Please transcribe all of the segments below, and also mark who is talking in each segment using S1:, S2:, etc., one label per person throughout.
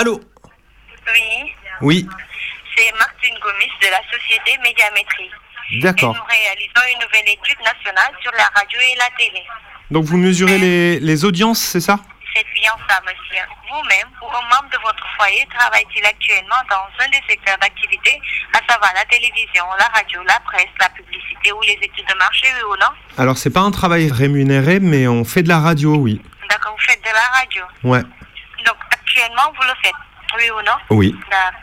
S1: Allô
S2: Oui,
S1: Oui,
S2: c'est Martine Gomis de la société Médiamétrie. Et
S1: d'accord.
S2: nous réalisons une nouvelle étude nationale sur la radio et la télé.
S1: Donc vous mesurez les, les audiences, c'est ça?
S2: C'est bien ça, monsieur. Vous-même ou un membre de votre foyer travaille-t-il actuellement dans un des secteurs d'activité, à savoir la télévision, la radio, la presse, la publicité ou les études de marché, oui ou non
S1: Alors c'est pas un travail rémunéré, mais on fait de la radio, oui.
S2: D'accord, vous faites de la radio.
S1: Ouais.
S2: Actuellement, vous le faites, oui ou non
S1: Oui.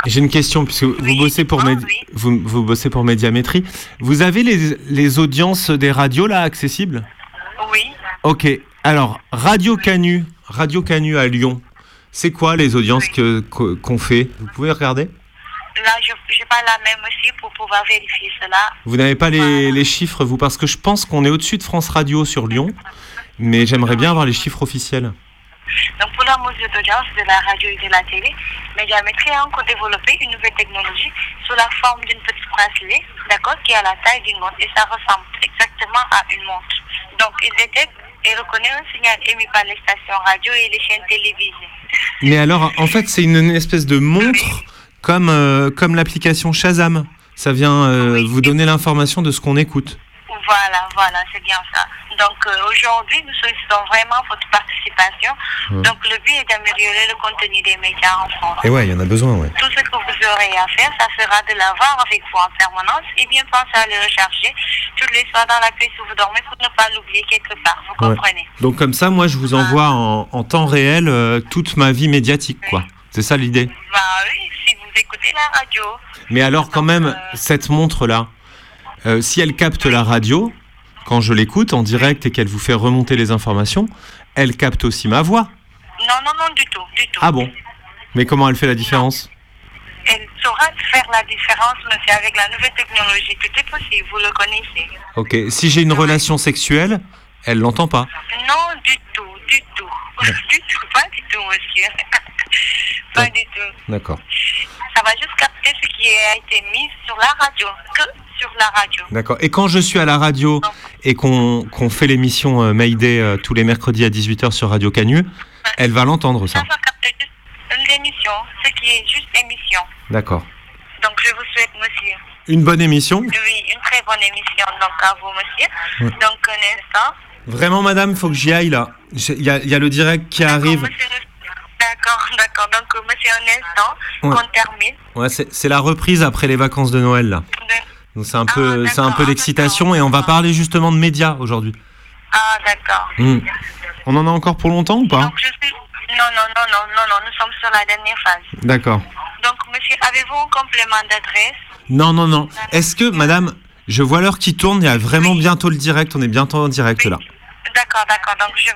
S1: J'ai une question, puisque vous bossez pour Médi-
S2: oui.
S1: vous, vous bossez pour Médiamétrie. Vous avez les, les audiences des radios là accessibles
S2: Oui.
S1: Ok. Alors Radio Canu, Radio Canu à Lyon. C'est quoi les audiences que qu'o- qu'on fait? Vous pouvez regarder?
S2: Là, je n'ai pas la même aussi pour pouvoir vérifier cela.
S1: Vous n'avez pas les,
S2: Voilà.
S1: les chiffres, vous, parce que je pense qu'on est au-dessus de France Radio sur Lyon, mais j'aimerais bien avoir les chiffres officiels.
S2: Donc, pour la mesure d'audience de la radio et de la télé, Médiamétrie a encore développé une nouvelle technologie sous la forme d'une petite bracelet, d'accord, qui a la taille d'une montre et ça ressemble exactement à une montre. Donc, il détecte et reconnaît un signal émis par les stations radio et les chaînes télévisées.
S1: Mais alors, en fait, c'est une, une espèce de montre comme, euh, comme l'application Shazam. Ça vient euh,
S2: Oui.
S1: vous donner l'information de ce qu'on écoute.
S2: Voilà, voilà, c'est bien ça. Donc euh, aujourd'hui, nous sollicitons vraiment votre participation.
S1: Ouais.
S2: Donc le but est d'améliorer le contenu des médias en France.
S1: Et ouais, il y en a besoin, ouais.
S2: Tout ce que vous aurez à faire, ça sera de l'avoir avec vous en permanence et bien penser à le recharger toutes les soirs dans la pièce où vous dormez pour ne pas l'oublier quelque part. Vous
S1: Ouais.
S2: comprenez?
S1: Donc comme ça, moi, je vous envoie en, en temps réel euh, toute ma vie médiatique, quoi. C'est ça l'idée?
S2: Bah oui, si vous écoutez la radio.
S1: Mais alors, quand même,
S2: Euh,
S1: cette montre-là, euh, si elle capte la radio, quand je l'écoute en direct et qu'elle vous fait remonter les informations, elle capte aussi ma voix.
S2: Non, non, non, du tout, du tout.
S1: Ah bon? Mais comment elle fait la différence?
S2: Elle saura faire la différence, monsieur, avec la nouvelle technologie. Tout est possible, vous le connaissez.
S1: Ok, si j'ai une relation sexuelle, elle l'entend pas.
S2: Non, du tout, du tout. du tout, pas du tout, monsieur. pas du tout.
S1: D'accord.
S2: Ça va juste capter ce qui a été mis sur la radio, que sur la radio.
S1: D'accord. Et quand je suis à la radio et qu'on fait l'émission euh, Mayday euh, tous les mercredis à 18h sur Radio Canu, elle va l'entendre, ça.
S2: L'émission, ce qui est juste émission.
S1: D'accord.
S2: Donc je vous souhaite, monsieur,
S1: Une bonne émission.
S2: oui, une très bonne émission donc à vous, monsieur.
S1: Ouais.
S2: Donc un instant.
S1: Vraiment, madame, faut que j'y aille là. Il y, y a le direct qui arrive.
S2: D'accord, D'accord. Donc monsieur, un instant,
S1: Ouais.
S2: qu'on termine.
S1: Ouais, c'est c'est la reprise après les vacances de Noël là. Donc c'est un peu,
S2: Ah,
S1: c'est un peu
S2: d'accord,
S1: d'excitation et on va parler justement de médias aujourd'hui.
S2: Ah, d'accord.
S1: Hmm. On en a encore pour longtemps ou pas
S2: Donc je suis... Non, non, non, non, non, non, nous sommes sur la dernière phase.
S1: D'accord.
S2: Donc, monsieur, avez-vous un complément d'adresse?
S1: Non, non, non. Est-ce que, madame, je vois l'heure qui tourne, il y a vraiment bientôt le direct, on est bientôt en direct là.
S2: D'accord, d'accord. Donc, je,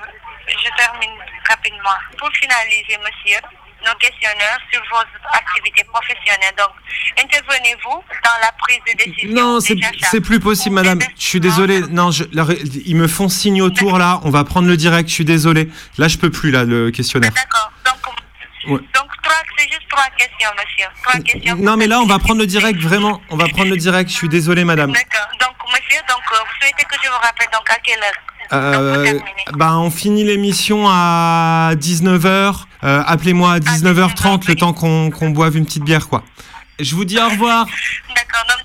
S2: je termine rapidement. Pour finaliser, monsieur, nos questionnaires sur vos activités professionnelles. Donc, intervenez-vous dans la prise de décision
S1: Non, c'est plus possible, madame. Je suis désolé. Non, je, ils me font signe autour là. On va prendre le direct. Je suis désolé. Là, je peux plus là le questionnaire.
S2: D'accord. Donc,
S1: Ouais.
S2: donc c'est juste trois questions, monsieur. Trois questions.
S1: Non, mais là, on va prendre le direct. Vraiment, on va prendre le direct. Je suis désolé, madame.
S2: D'accord. Donc, monsieur, donc, euh, vous souhaitez que je vous rappelle donc à quelle heure?
S1: Euh, bah, on finit l'émission à 19h. Appelez-moi à 19h30, le temps qu'on qu'on boive une petite bière, quoi. Je vous dis au revoir.
S2: D'accord, donc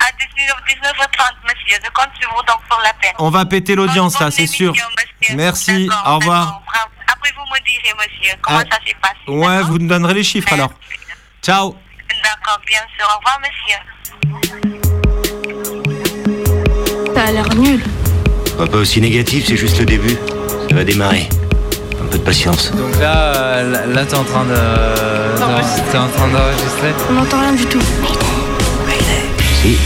S2: à 19, 19h30, monsieur, je compte sur vous donc pour l'appel.
S1: On va péter l'audience, là, c'est sûr.
S2: monsieur.
S1: Merci,
S2: D'accord,
S1: au revoir.
S2: Après, vous me direz, monsieur, comment
S1: Ah,
S2: ça s'est passé.
S1: Ouais,
S2: d'accord
S1: vous nous donnerez les chiffres alors. Ciao.
S2: D'accord, bien sûr. Au revoir, monsieur.
S3: Ça a l'air nul.
S4: Sois pas aussi négatif, c'est juste le début. Ça va démarrer. Un peu de patience.
S5: Donc là, euh, là, là, t'es en train de, t'es en train d'enregistrer.
S3: On n'entend rien du tout.
S4: Si,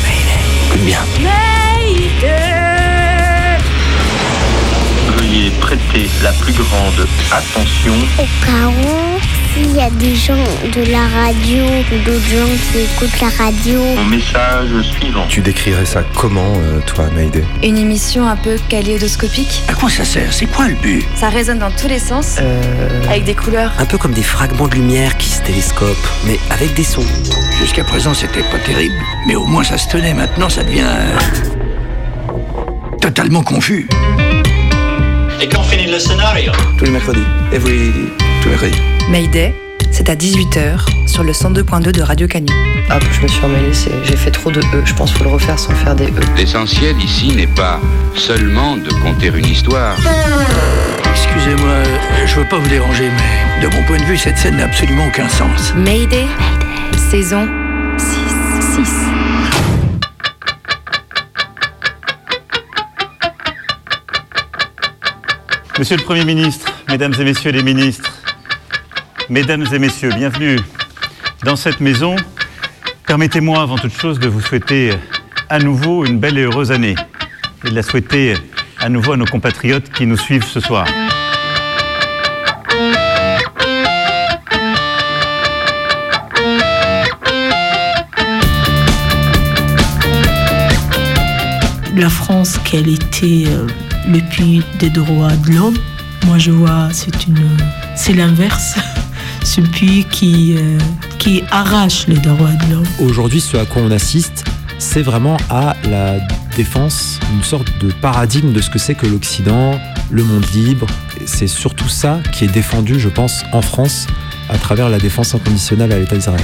S4: écoute bien.
S6: Veuillez prêter la plus grande attention.
S7: Au cas où, s'il y a des gens de la radio ou d'autres gens qui écoutent la radio,
S6: Au message suivant.
S8: Tu décrirais ça comment, euh, toi, Mayday
S9: Une émission un peu kaléidoscopique.
S4: À quoi ça sert? C'est quoi le but?
S9: Ça résonne dans tous les sens, avec des couleurs.
S10: Un peu comme des fragments de lumière qui se télescopent, mais avec des sons.
S4: Jusqu'à présent, c'était pas terrible. Mais au moins, ça se tenait. Maintenant, ça devient. euh, totalement confus.
S6: Et quand finit le scénario?
S10: Tous les mercredis. Every...
S9: Mayday, c'est à 18h sur le 102.2 de Radio Canu.
S3: Hop, je me suis emmêlée, j'ai fait trop de E. Je pense qu'il faut le refaire sans faire des E.
S11: L'essentiel ici n'est pas seulement de conter une histoire.
S12: Excusez-moi, je veux pas vous déranger, mais de mon point de vue, cette scène n'a absolument aucun sens.
S9: Mayday, saison 6. 6.
S13: Monsieur le Premier ministre, Mesdames et Messieurs les ministres, Mesdames et Messieurs, bienvenue dans cette maison. Permettez-moi avant toute chose de vous souhaiter à nouveau une belle et heureuse année et de la souhaiter à nouveau à nos compatriotes qui nous suivent ce soir.
S14: La France, qu'elle était euh, le des droits de l'homme, moi je vois c'est l'inverse. Ce puits qui, euh, qui arrache les droits de l'homme.
S15: Aujourd'hui, ce à quoi on assiste, c'est vraiment à la défense, une sorte de paradigme de ce que c'est que l'Occident, le monde libre. C'est surtout ça qui est défendu, je pense, en France, à travers la défense inconditionnelle à l'État d'Israël.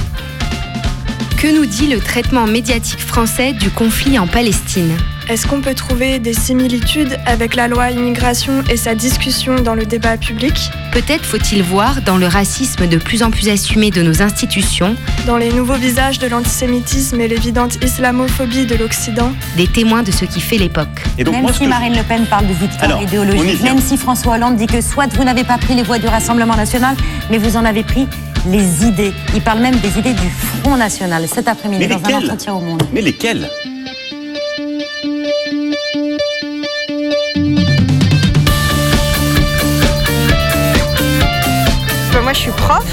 S16: Que nous dit le traitement médiatique français du conflit en Palestine?
S17: Est-ce qu'on peut trouver des similitudes avec la loi immigration et sa discussion dans le débat public
S16: Peut-être faut-il voir dans le racisme de plus en plus assumé de nos institutions,
S17: dans les nouveaux visages de l'antisémitisme et l'évidente islamophobie de l'Occident,
S16: des témoins de ce qui fait l'époque.
S18: Même si Marine Le Pen parle de victoire idéologique, même si François Hollande dit que soit vous n'avez pas pris les voix du Rassemblement national, mais vous en avez pris les idées. Il parle même des idées du Front National cet après-midi dans un entretien au Monde.
S13: Mais lesquelles?
S17: Moi, je suis prof.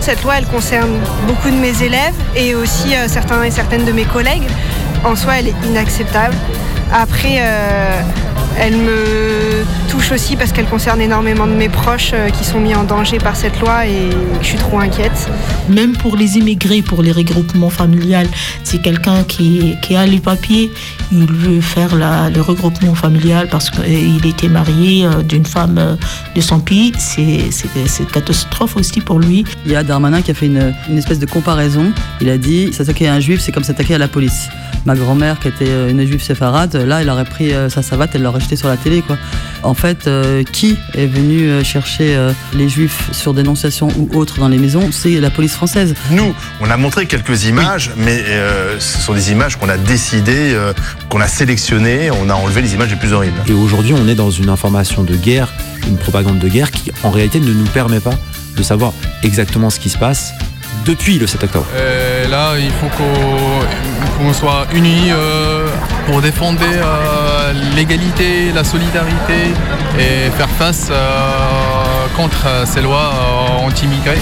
S17: Cette loi, elle concerne beaucoup de mes élèves et aussi euh, certains et certaines de mes collègues. En soi, elle est inacceptable. Après, euh, elle me touche aussi parce qu'elle concerne énormément de mes proches euh, qui sont mis en danger par cette loi et je suis trop inquiète.
S14: Même pour les immigrés, pour les regroupements familiales, c'est quelqu'un qui, qui, a les papiers, il veut faire la, le regroupement familial parce qu'il était marié euh, d'une femme de son pays. C'est une catastrophe aussi pour lui.
S19: Il y a Darmanin qui a fait une, une espèce de comparaison. Il a dit s'attaquer à un juif, c'est comme s'attaquer à la police. Ma grand-mère, qui était une juive séfarade, là, elle aurait pris sa savate, elle l'aurait jeté sur la télé. Quoi. En fait, euh, qui est venu euh, chercher euh, les juifs sur dénonciation ou autre dans les maisons C'est la police française.
S20: Nous, on a montré quelques images, oui. mais ce sont des images qu'on a décidé, qu'on a sélectionnées, on a enlevé les images les plus horribles.
S15: Et aujourd'hui, on est dans une information de guerre, une propagande de guerre qui, en réalité, ne nous permet pas de savoir exactement ce qui se passe depuis le 7 octobre.
S5: Euh, là, il faut qu'on qu soit unis euh, pour défendre euh, l'égalité, la solidarité et faire face contre ces lois anti-immigrés.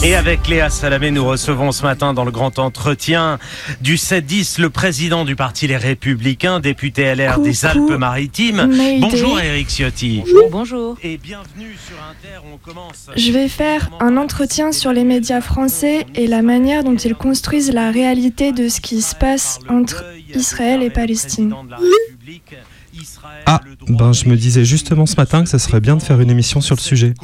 S21: Et avec Léa Salamé, nous recevons ce matin dans le grand entretien du 7-10 le président du parti Les Républicains, député LR
S17: Coucou.
S21: des Alpes-Maritimes. Bonjour Eric Ciotti.
S18: Bonjour. Bonjour.
S21: Et bienvenue sur Inter, on commence.
S17: Je vais faire un entretien sur les médias français et la manière dont ils construisent la réalité de ce qui se passe entre Israël et Palestine.
S8: Ah, ben je me disais justement ce matin que ça serait bien de faire une émission sur le sujet.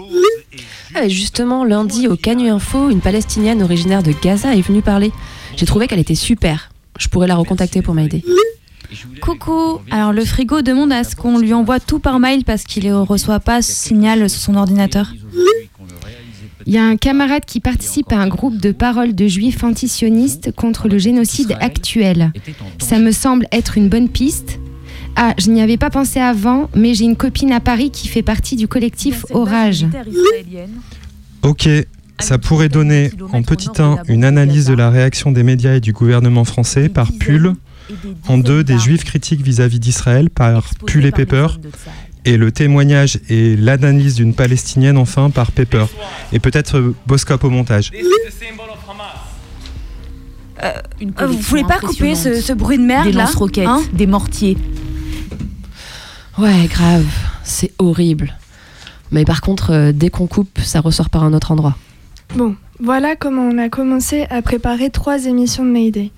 S22: Ah, justement, lundi au Canu Info, une Palestinienne originaire de Gaza est venue parler. J'ai trouvé qu'elle était super. Je pourrais la recontacter pour m'aider.
S23: Coucou, alors le frigo demande à ce qu'on lui envoie tout par mail parce qu'il ne reçoit pas ce signal sur son ordinateur.
S16: Il y a un camarade qui participe à un groupe de paroles de juifs antisionistes contre le génocide actuel. Ça me semble être une bonne piste. Ah, je n'y avais pas pensé avant, mais j'ai une copine à Paris qui fait partie du collectif Orage.
S8: Ok, ça pourrait donner en petit 1 une analyse de la réaction des médias et du gouvernement français par Pull, en deux des juifs critiques vis-à-vis d'Israël par Pull et Pepper, et le témoignage et l'analyse d'une palestinienne enfin par Pepper, et peut-être Boscop au montage.
S23: Euh, vous voulez pas couper ce, ce, bruit de merde
S22: des
S23: là
S22: lance-roquettes,
S23: hein
S22: des mortiers. Ouais, grave, c'est horrible. Mais par contre, euh, dès qu'on coupe, ça ressort par un autre endroit.
S24: Bon, voilà comment on a commencé à préparer trois émissions de Mayday.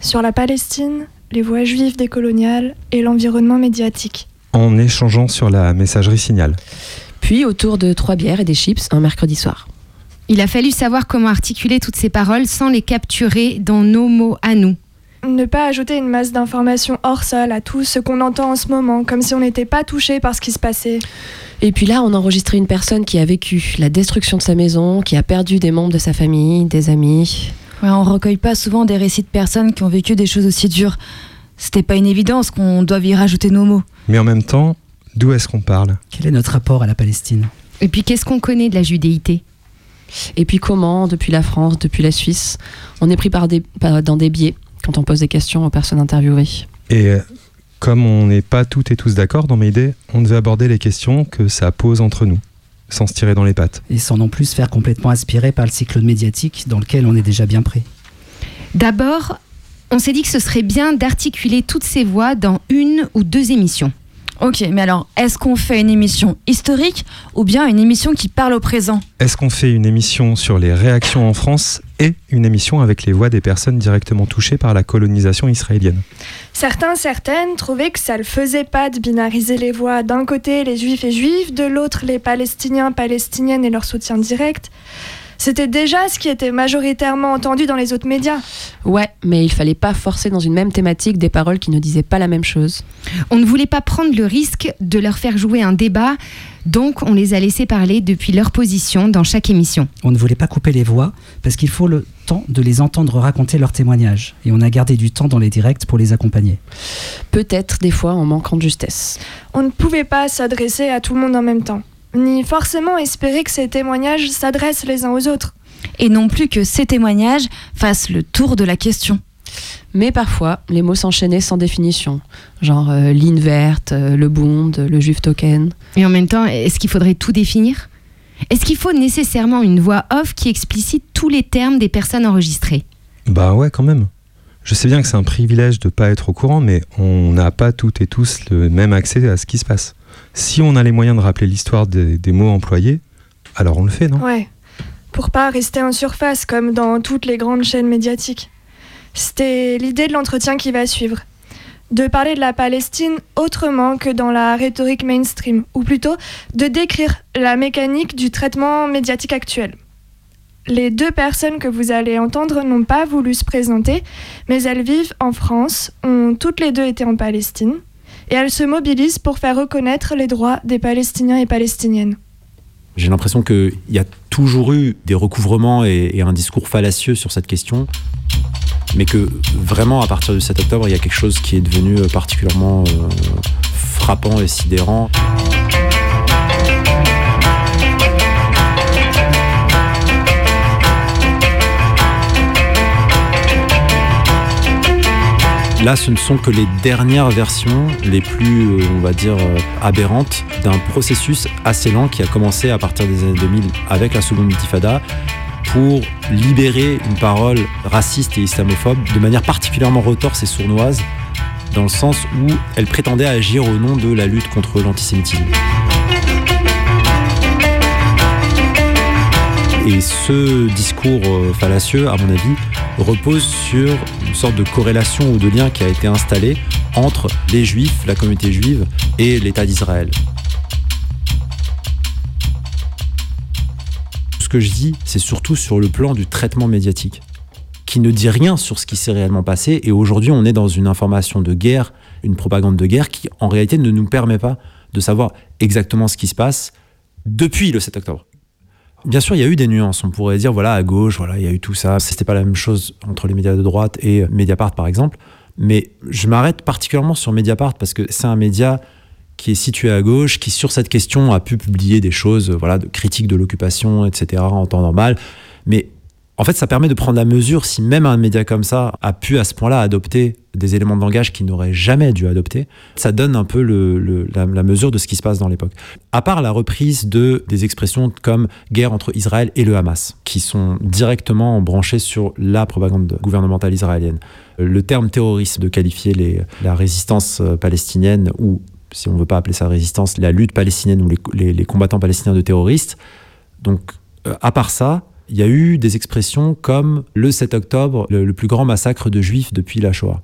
S24: Sur la Palestine, les voies juives décoloniales et l'environnement médiatique.
S8: En échangeant sur la messagerie signal.
S22: Puis autour de trois bières et des chips un mercredi soir.
S16: Il a fallu savoir comment articuler toutes ces paroles sans les capturer dans nos mots à nous.
S24: Ne pas ajouter une masse d'informations hors sol à tout ce qu'on entend en ce moment, comme si on n'était pas touché par ce qui se passait.
S22: Et puis là, on a enregistré une personne qui a vécu la destruction de sa maison, qui a perdu des membres de sa famille, des amis.
S23: Ouais, on recueille pas souvent des récits de personnes qui ont vécu des choses aussi dures. C'était pas une évidence qu'on doive y rajouter nos mots.
S8: Mais en même temps, d'où est-ce qu'on parle?
S25: Quel est notre rapport à la Palestine?
S16: Et puis qu'est-ce qu'on connaît de la judéité?
S22: Et puis comment, depuis la France, depuis la Suisse, on est pris par des, par, dans des biais? Quand on pose des questions aux personnes interviewées.
S8: Et comme on n'est pas toutes et tous d'accord dans mes idées, on devait aborder les questions que ça pose entre nous, sans se tirer dans les pattes.
S25: Et sans non plus se faire complètement aspirer par le cyclone médiatique dans lequel on est déjà bien prêt.
S16: D'abord, on s'est dit que ce serait bien d'articuler toutes ces voix dans une ou deux émissions.
S23: Ok, mais alors, est-ce qu'on fait une émission historique ou bien une émission qui parle au présent
S8: Est-ce qu'on fait une émission sur les réactions en France et une émission avec les voix des personnes directement touchées par la colonisation israélienne
S24: Certains, certaines trouvaient que ça le faisait pas de binariser les voix. D'un côté, les juifs et juifs, de l'autre, les palestiniens, palestiniennes et leur soutien direct. C'était déjà ce qui était majoritairement entendu dans les autres médias.
S22: Ouais, mais il fallait pas forcer dans une même thématique des paroles qui ne disaient pas la même chose.
S16: On ne voulait pas prendre le risque de leur faire jouer un débat, donc on les a laissés parler depuis leur position dans chaque émission.
S25: On ne voulait pas couper les voix parce qu'il faut le temps de les entendre raconter leurs témoignages et on a gardé du temps dans les directs pour les accompagner.
S22: Peut-être des fois en manquant de justesse.
S24: On ne pouvait pas s'adresser à tout le monde en même temps ni forcément espérer que ces témoignages s'adressent les uns aux autres.
S23: Et non plus que ces témoignages fassent le tour de la question.
S22: Mais parfois, les mots s'enchaînaient sans définition, genre euh, ligne verte, euh, le bond, le juif token.
S16: Et en même temps, est-ce qu'il faudrait tout définir? Est-ce qu'il faut nécessairement une voix off qui explicite tous les termes des personnes enregistrées?
S8: Bah ouais, quand même. Je sais bien que c'est un privilège de ne pas être au courant, mais on n'a pas toutes et tous le même accès à ce qui se passe. Si on a les moyens de rappeler l'histoire des, mots employés, alors on le fait, non?
S24: Ouais. Pour pas rester en surface comme dans toutes les grandes chaînes médiatiques. C'était l'idée de l'entretien qui va suivre. De parler de la Palestine autrement que dans la rhétorique mainstream, ou plutôt de décrire la mécanique du traitement médiatique actuel. Les deux personnes que vous allez entendre n'ont pas voulu se présenter, mais elles vivent en France, ont toutes les deux été en Palestine, et elles se mobilisent pour faire reconnaître les droits des Palestiniens et Palestiniennes.
S15: J'ai l'impression qu'il y a toujours eu des recouvrements et, un discours fallacieux sur cette question, mais que vraiment à partir du 7 octobre, il y a quelque chose qui est devenu particulièrement euh, frappant et sidérant. Là, ce ne sont que les dernières versions, les plus, euh, on va dire, euh, aberrantes d'un processus assez lent qui a commencé à partir des années 2000 avec la seconde intifada pour libérer une parole raciste et islamophobe de manière particulièrement retorse et sournoise, dans le sens où elle prétendait agir au nom de la lutte contre l'antisémitisme. Et ce discours fallacieux, à mon avis, repose sur sorte de corrélation ou de lien qui a été installé entre les juifs, la communauté juive et l'État d'Israël. Ce que je dis, c'est surtout sur le plan du traitement médiatique, qui ne dit rien sur ce qui s'est réellement passé. Et aujourd'hui, on est dans une information de guerre, une propagande de guerre qui, en réalité, ne nous permet pas de savoir exactement ce qui se passe depuis le 7 octobre. Bien sûr, il y a eu des nuances. On pourrait dire, voilà, à gauche, voilà, il y a eu tout ça. C'était pas la même chose entre les médias de droite et Mediapart, par exemple. Mais je m'arrête particulièrement sur Mediapart parce que c'est un média qui est situé à gauche, qui sur cette question a pu publier des choses, voilà, de critiques de l'occupation, etc. en temps normal. Mais en fait, ça permet de prendre la mesure si même un média comme ça a pu à ce point-là adopter des éléments de langage qu'il n'aurait jamais dû adopter. Ça donne un peu la, mesure de ce qui se passe dans l'époque. À part la reprise de des expressions comme guerre entre Israël et le Hamas, qui sont directement branchées sur la propagande gouvernementale israélienne. Le terme terroriste de qualifier la résistance palestinienne ou si on ne veut pas appeler ça résistance, la lutte palestinienne ou les, combattants palestiniens de terroristes. Donc, euh, à part ça, il y a eu des expressions comme le 7 octobre, le, plus grand massacre de juifs depuis la Shoah.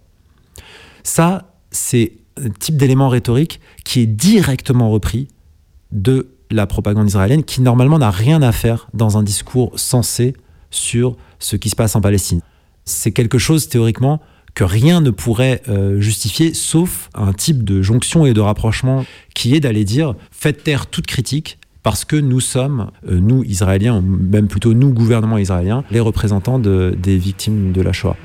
S15: Ça, c'est un type d'élément rhétorique qui est directement repris de la propagande israélienne, qui normalement n'a rien à faire dans un discours sensé sur ce qui se passe en Palestine. C'est quelque chose théoriquement que rien ne pourrait euh, justifier, sauf un type de jonction et de rapprochement qui est d'aller dire faites taire toute critique parce que nous sommes, euh, nous Israéliens, ou même plutôt nous gouvernement israélien, les représentants des victimes de la Shoah.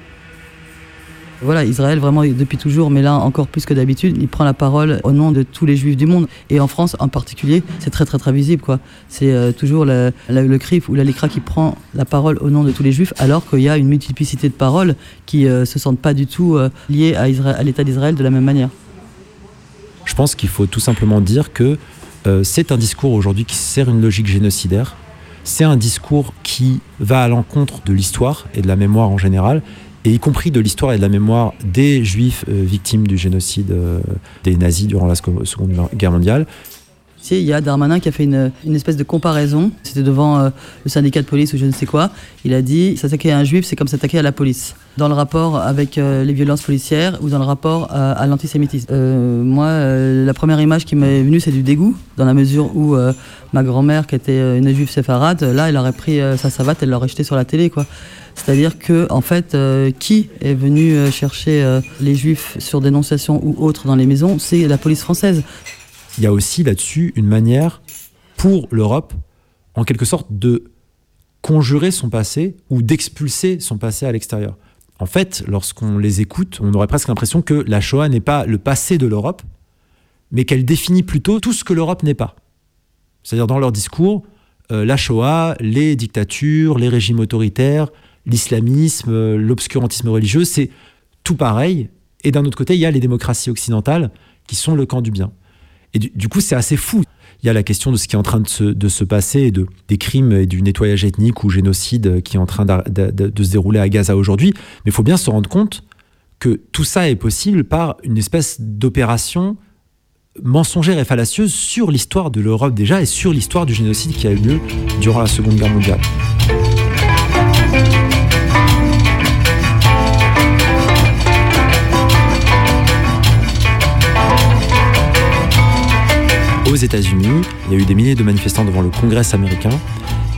S19: Voilà, Israël, vraiment, depuis toujours, mais là encore plus que d'habitude, il prend la parole au nom de tous les juifs du monde. Et en France en particulier, c'est très très très visible. quoi. C'est euh, toujours le, le, CRIF ou la LICRA qui prend la parole au nom de tous les juifs, alors qu'il y a une multiplicité de paroles qui ne euh, se sentent pas du tout euh, liées à, à l'État d'Israël de la même manière.
S15: Je pense qu'il faut tout simplement dire que c'est un discours aujourd'hui qui sert une logique génocidaire. C'est un discours qui va à l'encontre de l'histoire et de la mémoire en général et y compris de l'histoire et de la mémoire des juifs euh, victimes du génocide euh, des nazis durant la Seconde Guerre mondiale.
S19: Il y a Darmanin qui a fait une, espèce de comparaison. C'était devant euh, le syndicat de police ou je ne sais quoi. Il a dit s'attaquer à un juif, c'est comme s'attaquer à la police. Dans le rapport avec les violences policières ou dans le rapport à, l'antisémitisme. moi, la première image qui m'est venue, c'est du dégoût, dans la mesure où ma grand-mère, qui était une juive séfarade, là, elle aurait pris sa savate, elle l'aurait jetée sur la télé. quoi. C'est-à-dire que, en fait, euh, qui est venu euh, chercher euh, les juifs sur dénonciation ou autre dans les maisons C'est la police française.
S15: Il y a aussi là-dessus une manière pour l'Europe, en quelque sorte, de conjurer son passé ou d'expulser son passé à l'extérieur. En fait, lorsqu'on les écoute, on aurait presque l'impression que la Shoah n'est pas le passé de l'Europe, mais qu'elle définit plutôt tout ce que l'Europe n'est pas. C'est-à-dire dans leur discours, la Shoah, les dictatures, les régimes autoritaires, l'islamisme, euh, l'obscurantisme religieux, c'est tout pareil. Et d'un autre côté, il y a les démocraties occidentales qui sont le camp du bien. Et du, coup, c'est assez fou. Il y a la question de ce qui est en train de se, passer, de, des crimes et du nettoyage ethnique ou génocide qui est en train de, se dérouler à Gaza aujourd'hui. Mais il faut bien se rendre compte que tout ça est possible par une espèce d'opération mensongère et fallacieuse sur l'histoire de l'Europe déjà et sur l'histoire du génocide qui a eu lieu durant la Seconde Guerre mondiale. Aux États-Unis, il y a eu des milliers de manifestants devant le Congrès américain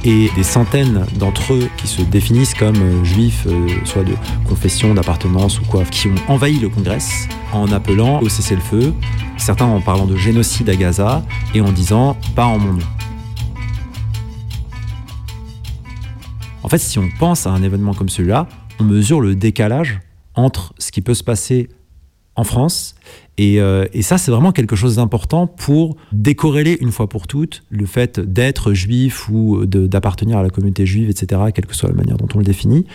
S15: et des centaines d'entre eux qui se définissent comme euh, juifs, euh, soit de confession, d'appartenance ou quoi, qui ont envahi le Congrès en appelant au cessez-le-feu, certains en parlant de génocide à Gaza et en disant pas en mon nom. En fait, si on pense à un événement comme celui-là, on mesure le décalage entre ce qui peut se passer en France euh, et, ça, c'est vraiment quelque chose d'important pour décorréler une fois pour toutes le fait d'être juif ou d'appartenir à la communauté juive, etc., quelle que soit la manière dont on le définit,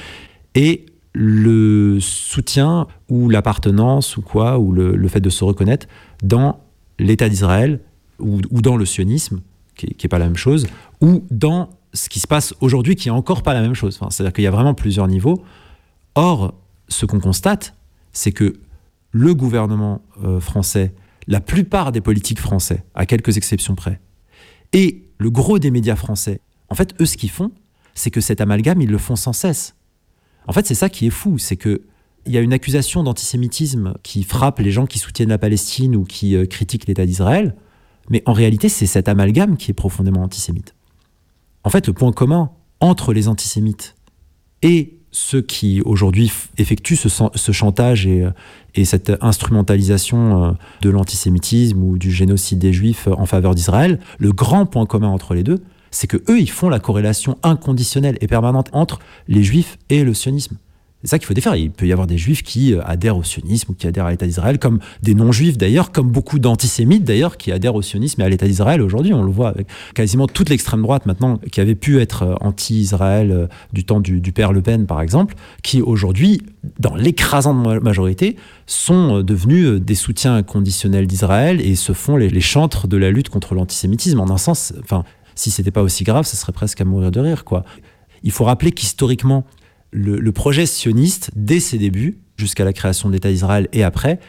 S15: et le soutien ou l'appartenance ou quoi, ou le, fait de se reconnaître dans l'État d'Israël ou, dans le sionisme, qui n'est pas la même chose, ou dans ce qui se passe aujourd'hui, qui est encore pas la même chose. C'est-à-dire qu'il y a vraiment plusieurs niveaux. Or, ce qu'on constate, c'est que le gouvernement euh, français, la plupart des politiques français, à quelques exceptions près, et le gros des médias français, en fait, eux, ce qu'ils font, c'est que cet amalgame, ils le font sans cesse. En fait, c'est ça qui est fou, c'est que il y a une accusation d'antisémitisme qui frappe les gens qui soutiennent la Palestine ou qui euh, critiquent l'État d'Israël, mais en réalité, c'est cet amalgame qui est profondément antisémite. En fait, le point commun entre les antisémites et ceux qui aujourd'hui effectuent ce, chantage et, cette instrumentalisation euh, de l'antisémitisme ou du génocide des juifs en faveur d'Israël, le grand point commun entre les deux, c'est que eux, ils font la corrélation inconditionnelle et permanente entre les juifs et le sionisme. C'est ça qu'il faut défaire. Il peut y avoir des juifs qui euh, adhèrent au sionisme ou qui adhèrent à l'État d'Israël, comme des non-juifs d'ailleurs, comme beaucoup d'antisémites d'ailleurs, qui adhèrent au sionisme et à l'État d'Israël aujourd'hui. On le voit avec quasiment toute l'extrême droite maintenant, qui avait pu être euh, anti-Israël euh, du temps du, père Le Pen par exemple, qui aujourd'hui, dans l'écrasante majorité, sont devenus des soutiens inconditionnels d'Israël et se font les, chantres de la lutte contre l'antisémitisme. En un sens, enfin, si c'était pas aussi grave, ce serait presque à mourir de rire, quoi. Il faut rappeler qu'historiquement, le, projet sioniste, dès ses débuts, jusqu'à la création de l'État d'Israël et après,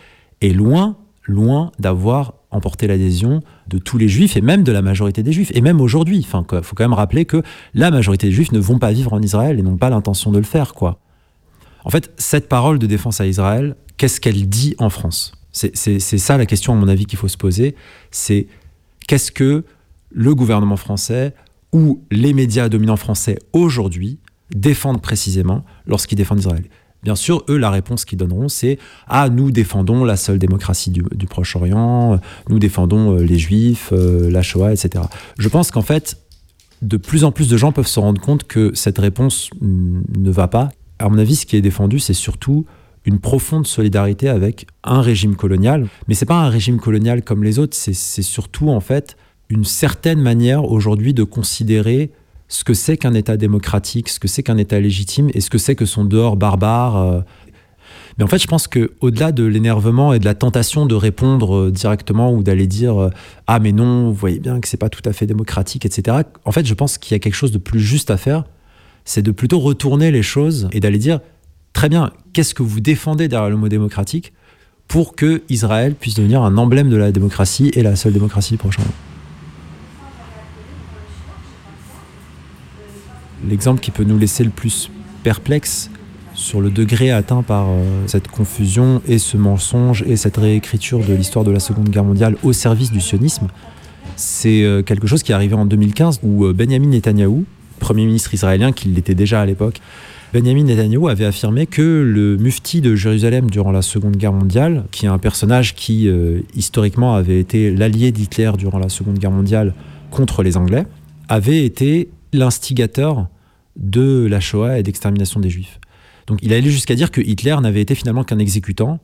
S15: est loin, loin d'avoir emporté l'adhésion de tous les juifs et même de la majorité des juifs. Et même aujourd'hui, il faut quand même rappeler que la majorité des juifs ne vont pas vivre en Israël et n'ont pas l'intention de le faire. quoi. En fait, cette parole de défense à Israël, qu'est-ce qu'elle dit en France? C'est ça la question, à mon avis, qu'il faut se poser. C'est qu'est-ce que le gouvernement français ou les médias dominants français aujourd'hui défendent précisément lorsqu'ils défendent Israël Bien sûr, eux, la réponse qu'ils donneront, c'est Ah, nous défendons la seule démocratie du, Proche-Orient, nous défendons euh, les Juifs, euh, la Shoah, etc. Je pense qu'en fait, de plus en plus de gens peuvent se rendre compte que cette réponse ne va pas. À mon avis, ce qui est défendu, c'est surtout une profonde solidarité avec un régime colonial. Mais c'est pas un régime colonial comme les autres, c'est surtout en fait une certaine manière aujourd'hui de considérer ce que c'est qu'un État démocratique, ce que c'est qu'un État légitime et ce que c'est que son dehors barbare. Euh. Mais en fait, je pense que au-delà de l'énervement et de la tentation de répondre euh, directement ou d'aller dire euh, ah mais non, vous voyez bien que c'est pas tout à fait démocratique, etc. En fait, je pense qu'il y a quelque chose de plus juste à faire, c'est de plutôt retourner les choses et d'aller dire très bien, qu'est-ce que vous défendez derrière le mot démocratique pour que Israël puisse devenir un emblème de la démocratie et la seule démocratie du prochain. L'exemple qui peut nous laisser le plus perplexe sur le degré atteint par euh, cette confusion et ce mensonge et cette réécriture de l'histoire de la Seconde Guerre mondiale au service du sionisme, c'est euh, quelque chose qui est arrivé en 2015 où euh, Benjamin Netanyahou, Premier ministre israélien, qui l'était déjà à l'époque, Benjamin Netanyahou avait affirmé que le mufti de Jérusalem durant la Seconde Guerre mondiale, qui est un personnage qui historiquement avait été l'allié d'Hitler durant la Seconde Guerre mondiale contre les Anglais, avait été l'instigateur de la Shoah et d'extermination des Juifs. Donc il allait jusqu'à dire que Hitler n'avait été finalement qu'un exécutant.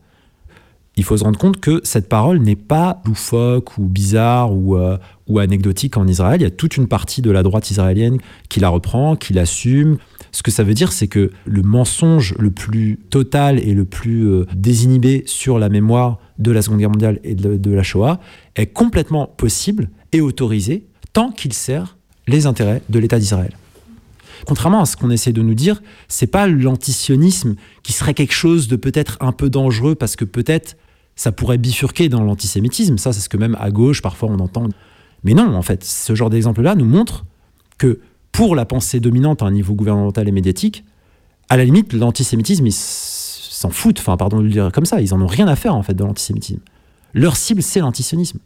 S15: Il faut se rendre compte que cette parole n'est pas loufoque ou bizarre ou, euh, ou anecdotique en Israël. Il y a toute une partie de la droite israélienne qui la reprend, qui l'assume. Ce que ça veut dire, c'est que le mensonge le plus total et le plus euh, désinhibé sur la mémoire de la Seconde Guerre mondiale et de, de la Shoah est complètement possible et autorisé tant qu'il sert les intérêts de l'État d'Israël. Contrairement à ce qu'on essaie de nous dire, c'est pas l'antisionisme qui serait quelque chose de peut-être un peu dangereux parce que peut-être ça pourrait bifurquer dans l'antisémitisme. Ça, c'est ce que même à gauche parfois on entend. Mais non, en fait, ce genre d'exemple-là nous montre que pour la pensée dominante à un niveau gouvernemental et médiatique, à la limite, l'antisémitisme, ils s'en foutent. Enfin, pardon de le dire comme ça, ils en ont rien à faire en fait de l'antisémitisme. Leur cible, c'est l'antisionisme.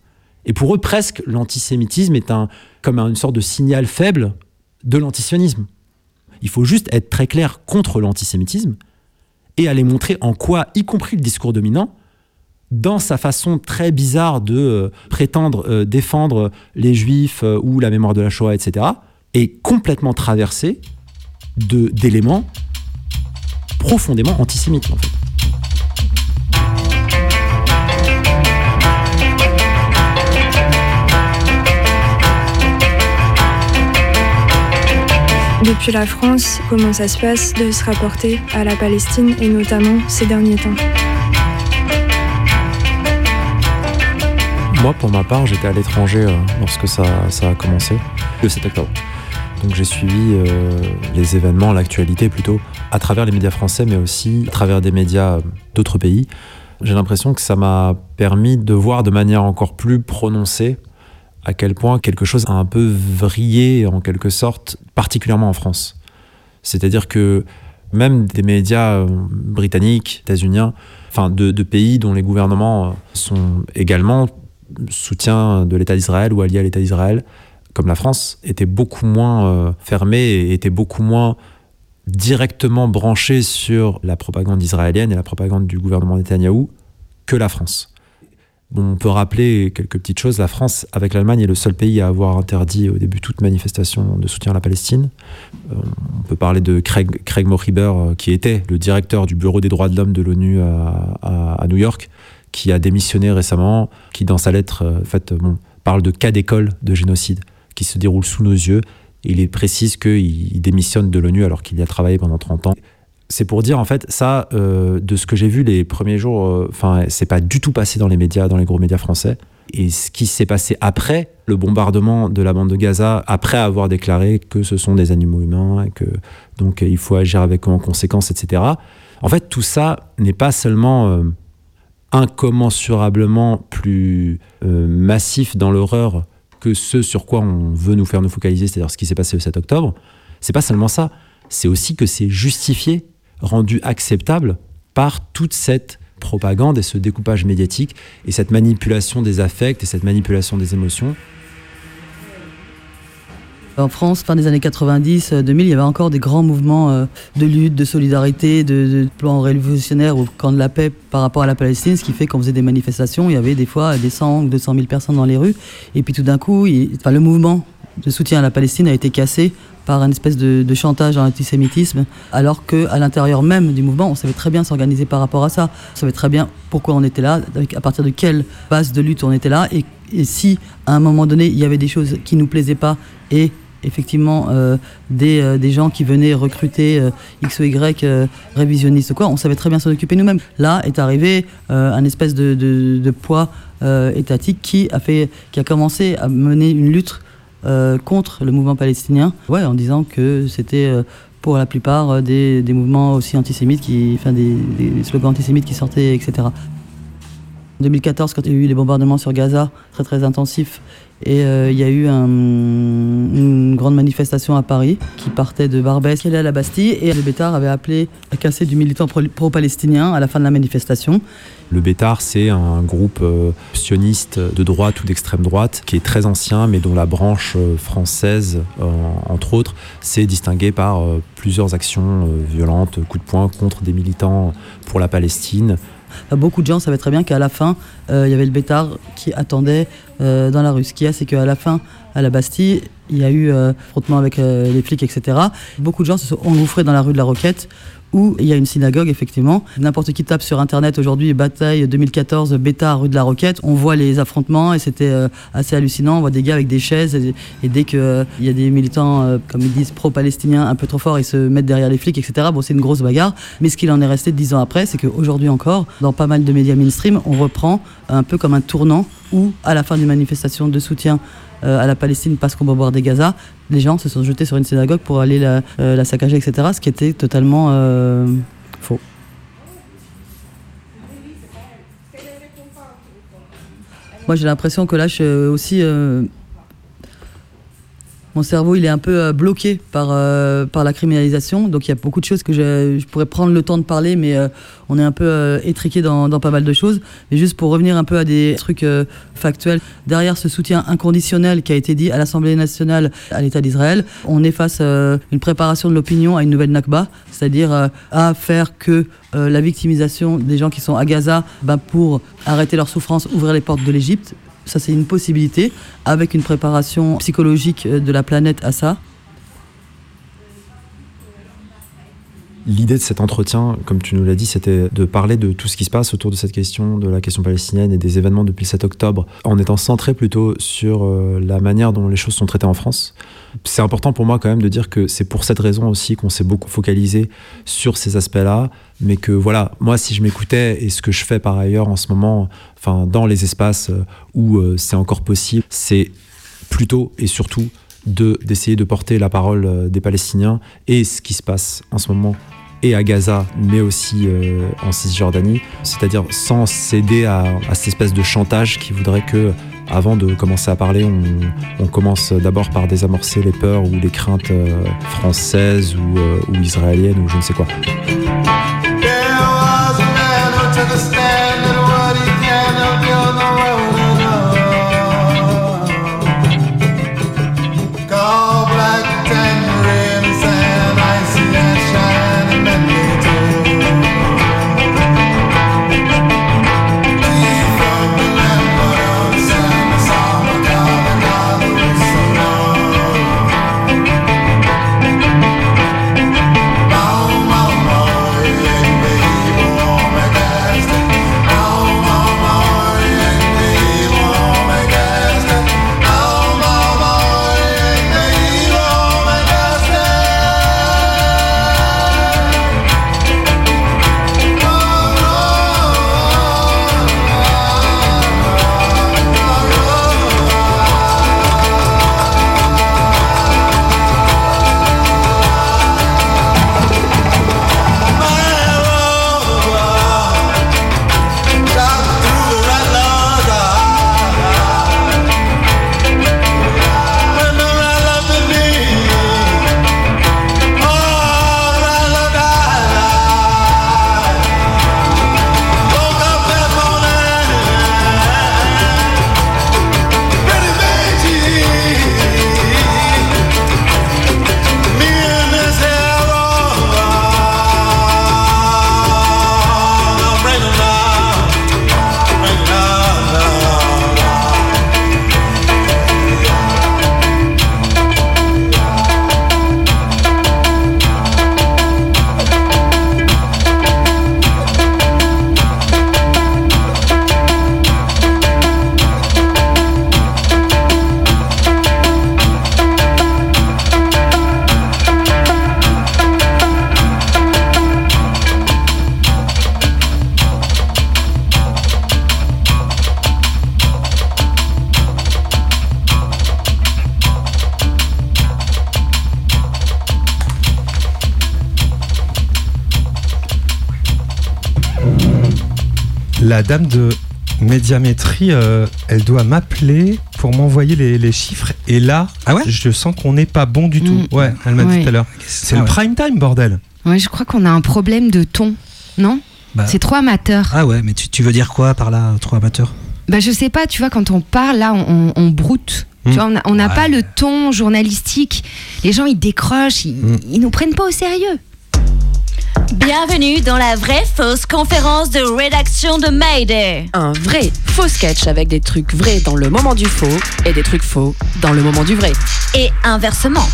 S15: Et pour eux, presque, l'antisémitisme est un, comme une sorte de signal faible de l'antisionisme. Il faut juste être très clair contre l'antisémitisme et aller montrer en quoi, y compris le discours dominant, dans sa façon très bizarre de euh, prétendre euh, défendre les juifs euh, ou la mémoire de la Shoah, etc., est complètement traversé d'éléments profondément antisémites.
S24: Depuis la France, comment ça se passe de se rapporter à la Palestine et notamment ces derniers temps
S15: Moi, pour ma part, j'étais à l'étranger euh, lorsque ça, a commencé, le 7 octobre. Donc j'ai suivi euh, les événements, l'actualité plutôt, à travers les médias français, mais aussi à travers des médias euh, d'autres pays. J'ai l'impression que ça m'a permis de voir de manière encore plus prononcée à quel point quelque chose a un peu vrillé en quelque sorte, particulièrement en France. C'est-à-dire que même des médias euh, britanniques, états-uniens, enfin de, pays dont les gouvernements euh, sont également soutien de l'État d'Israël ou alliés à l'État d'Israël, comme la France, étaient beaucoup moins euh, fermés et étaient beaucoup moins directement branchés sur la propagande israélienne et la propagande du gouvernement Netanyahou que la France on peut rappeler quelques petites choses. La France, avec l'Allemagne, est le seul pays à avoir interdit au début toute manifestation de soutien à la Palestine. Euh, on peut parler de Craig, Craig euh, qui était le directeur du Bureau des droits de l'homme de l'ONU à, New York, qui a démissionné récemment, qui dans sa lettre euh, fait, parle de cas d'école de génocide qui se déroule sous nos yeux. il est précise qu'il démissionne de l'ONU alors qu'il y a travaillé pendant 30 ans c'est pour dire en fait ça euh, de ce que j'ai vu les premiers jours euh, enfin c'est pas du tout passé dans les médias dans les gros médias français. Et ce qui s'est passé après le bombardement de la bande de Gaza après avoir déclaré que ce sont des animaux humains et que donc il faut agir avec en conséquence etc en fait tout ça n'est pas seulement euh, incommensurablement plus euh, massifs dans l'horreur que ce sur quoi on veut nous faire nous focaliser, c'est-à-dire ce qui s'est passé le 7 octobre, c'est pas seulement ça, c'est aussi que c'est justifié, rendu acceptable par toute cette propagande et ce découpage médiatique et cette manipulation des affects et cette manipulation des émotions
S19: en France, fin des années 90, 2000, il y avait encore des grands mouvements euh, de lutte, de solidarité, de, plan révolutionnaire au camp de la paix par rapport à la Palestine, ce qui fait qu'on faisait des manifestations, il y avait des fois des 100 ou 200 000 personnes dans les rues. Et puis tout d'un coup, le mouvement de soutien à la Palestine a été cassé par un espèce de, chantage à l'antisémitisme, alors qu'à l'intérieur même du mouvement, on savait très bien s'organiser par rapport à ça. On savait très bien pourquoi on était là, à partir de quelle base de lutte on était là, et, si à un moment donné il y avait des choses qui nous plaisaient pas et effectivement euh, des, euh, des, gens qui venaient recruter euh, X ou Y révisionnistes ou quoi, on savait très bien s'en occuper nous-mêmes. Là est arrivé un espèce de, de, poids étatique qui a, fait, qui a commencé à mener une lutte contre le mouvement palestinien, ouais, en disant que c'était pour la plupart des, des, mouvements aussi antisémites, qui, enfin des, slogans antisémites qui sortaient, etc. En 2014, quand il y a eu les bombardements sur Gaza, très très intensifs, et euh, il y a eu une grande manifestation à Paris qui partait de Barbès, qui allait à la Bastille. Et le Bétard avait appelé à casser du militant pro-palestinien à la fin de la manifestation.
S15: Le Bétard, c'est un groupe euh, sioniste de droite ou d'extrême droite qui est très ancien, mais dont la branche euh, française, entre autres, s'est distinguée par plusieurs actions violentes, coups de poing contre des militants pour la Palestine,
S19: beaucoup de gens savaient très bien qu'à la fin, il y avait le Bétard qui attendait euh, dans la rue. Ce qu'il y a, c'est qu'à la fin, à la Bastille, il y a eu euh, frottement avec euh, les flics, etc. Beaucoup de gens se sont engouffrés dans la rue de la Roquette où il y a une synagogue, effectivement. N'importe qui tape sur Internet aujourd'hui, bataille 2014, bêta, rue de la Roquette. On voit les affrontements et c'était assez hallucinant. On voit des gars avec des chaises et, dès qu'il il y a des militants, comme ils disent, pro-palestiniens un peu trop forts, ils se mettent derrière les flics, etc. Bon, c'est une grosse bagarre. Mais ce qu'il en est resté dix ans après, c'est qu'aujourd'hui encore, dans pas mal de médias mainstream, on reprend un peu comme un tournant où, à la fin d'une manifestation de soutien euh, à la Palestine parce qu'on bombardait Gaza, les gens se sont jetés sur une synagogue pour aller la, euh, saccager, etc. Ce qui était totalement euh, faux. Moi, j'ai l'impression que là, je suis aussi mon cerveau il est un peu euh, bloqué par, euh, par la criminalisation. Donc il y a beaucoup de choses que je, pourrais prendre le temps de parler, mais euh, on est un peu étriqué dans, dans, pas mal de choses. Mais juste pour revenir un peu à des trucs factuels, derrière ce soutien inconditionnel qui a été dit à l'Assemblée nationale à l'État d'Israël, on est face une préparation de l'opinion à une nouvelle Nakba, c'est-à-dire à faire que la victimisation des gens qui sont à Gaza, bah, pour arrêter leur souffrance, ouvrir les portes de l'Égypte, ça, c'est une possibilité avec une préparation psychologique euh, de la planète à ça.
S15: L'idée de cet entretien, comme tu nous l'as dit, c'était de parler de tout ce qui se passe autour de cette question, de la question palestinienne et des événements depuis le 7 octobre, en étant centré plutôt sur euh, la manière dont les choses sont traitées en France. C'est important pour moi quand même de dire que c'est pour cette raison aussi qu'on s'est beaucoup focalisé sur ces aspects-là, mais que voilà, moi si je m'écoutais et ce que je fais par ailleurs en ce moment, enfin dans les espaces euh, où euh, c'est encore possible, c'est plutôt et surtout de d'essayer de porter la parole des Palestiniens et ce qui se passe en ce moment et à Gaza, mais aussi euh, en Cisjordanie, c'est-à-dire sans céder à, cette espèce de chantage qui voudrait que, avant de commencer à parler, on, commence d'abord par désamorcer les peurs ou les craintes euh, françaises euh, ou israéliennes ou je ne sais quoi.
S8: La dame de médiamétrie, euh, elle doit m'appeler pour m'envoyer les, les chiffres. Et là, je sens qu'on n'est pas bon du tout.
S16: Mm.
S8: Ouais, elle m'a
S16: Ouais.
S8: dit tout à l'heure. C'est
S25: Ah
S8: le
S25: ouais.
S8: prime time, bordel.
S16: Ouais, je crois qu'on a un problème de ton, non
S25: Bah.
S16: C'est trop amateur.
S25: Ah ouais, mais tu, tu veux dire quoi par là, trop amateur
S16: Bah, je sais pas, tu vois, quand on parle, là, on, on- on broute.
S25: Mm.
S16: Tu vois, on n'a
S25: Ouais.
S16: pas le ton journalistique. Les gens, ils décrochent, ils,
S25: Mm.
S16: ils nous prennent pas au sérieux.
S26: Bienvenue dans la vraie fausse conférence de rédaction de Mayday.
S22: Un vrai faux sketch avec des trucs vrais dans le moment du faux et des trucs faux dans le moment du vrai.
S26: Et inversement.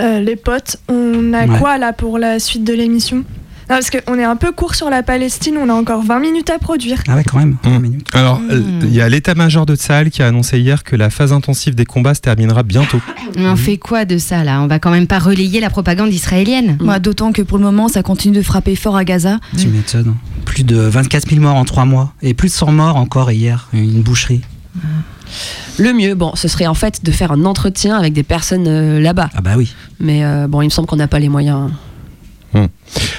S24: Euh, les potes, on a
S25: Ouais.
S24: quoi là pour la suite de l'émission? Non, Parce qu'on est un peu court sur la Palestine, on a encore 20 minutes à produire.
S25: Ah ouais, quand même.
S8: Mm. Alors, euh, il y a l'état-major de Tsahal qui a annoncé hier que la phase intensive des combats se terminera bientôt.
S16: Mais on fait quoi de ça, là? On va quand même pas relayer la propagande israélienne?
S23: Moi, D'autant que pour le moment, ça continue de frapper fort à Gaza.
S25: Tu m'étonnes. Plus de 24 000 morts en 3 mois. Et plus de 100 morts encore hier. Une boucherie.
S22: Le mieux, bon, ce serait en fait de faire un entretien avec des personnes euh, là-bas.
S25: Ah bah oui.
S22: Mais euh, bon, il me semble qu'on n'a pas les moyens.
S8: Hmm.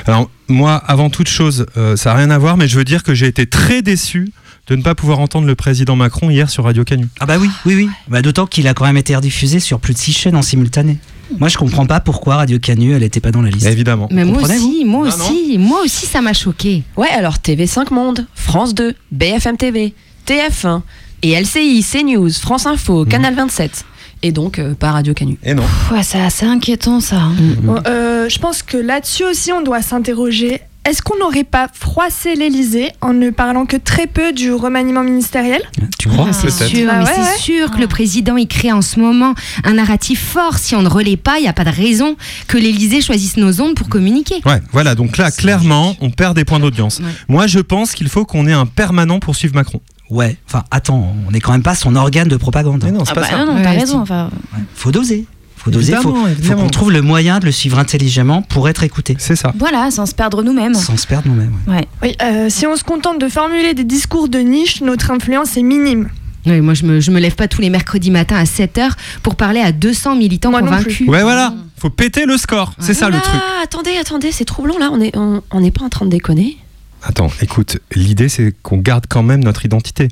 S8: Alors, moi, avant toute chose, euh, ça n'a rien à voir, mais je veux dire que j'ai été très déçu de ne pas pouvoir entendre le président Macron hier sur Radio Canu.
S25: Ah bah oui, oui, oui. Bah, D'autant qu'il a quand même été rediffusé sur plus de 6 chaînes en simultané. Moi, je comprends pas pourquoi Radio Canu, elle était pas dans la liste.
S8: Évidemment.
S16: Mais moi aussi, moi
S8: Ah, non
S16: aussi, moi aussi, ça m'a choqué.
S22: Ouais, alors TV5 Monde, France 2, BFM TV, TF1 et LCI, CNews, France Info, Canal 27. Et donc, euh, pas Radio Canu.
S8: Et non.
S23: Ouais, c'est assez inquiétant ça. hein.
S24: Bon, euh, je pense que là-dessus aussi, on doit s'interroger. Est-ce qu'on n'aurait pas froissé l'Elysée en ne parlant que très peu du remaniement ministériel?
S25: Tu crois
S16: C'est sûr,
S24: Bah ouais,
S16: c'est
S24: ouais.
S16: sûr que le président il crée en ce moment un narratif fort. Si on ne relaie pas, il n'y a pas de raison que l'Élysée choisisse nos ondes pour communiquer.
S8: Ouais, voilà, donc là, clairement, on perd des points d'audience. Moi, je pense qu'il faut qu'on ait un permanent pour suivre Macron.
S25: Ouais, enfin, attends, on n'est quand même pas son organe de propagande.
S8: Mais non, c'est
S23: Ah
S8: pas
S23: bah
S8: ça.
S23: non, non, t'as
S16: Ouais,
S23: raison. Enfin,
S25: Faut doser. Faut doser, faut,
S8: Évidemment,
S25: faut
S8: évidemment.
S25: qu'on trouve le moyen de le suivre intelligemment pour être écouté.
S8: C'est ça.
S23: voilà, sans se perdre nous-mêmes.
S25: Sans se perdre nous-mêmes. ouais.
S23: Ouais.
S24: Oui, euh, si on se contente de formuler des discours de niche, notre influence est minime.
S16: Oui, moi, je me, je me lève pas tous les mercredis matins à 7h pour parler à 200 militants
S24: Moi
S16: convaincus.
S8: Ouais, voilà, faut péter le score. C'est ça le truc.
S22: Attendez, attendez, c'est troublant là. On est, on, on n'est pas en train de déconner.
S8: Attends, écoute, l'idée c'est qu'on garde quand même notre identité,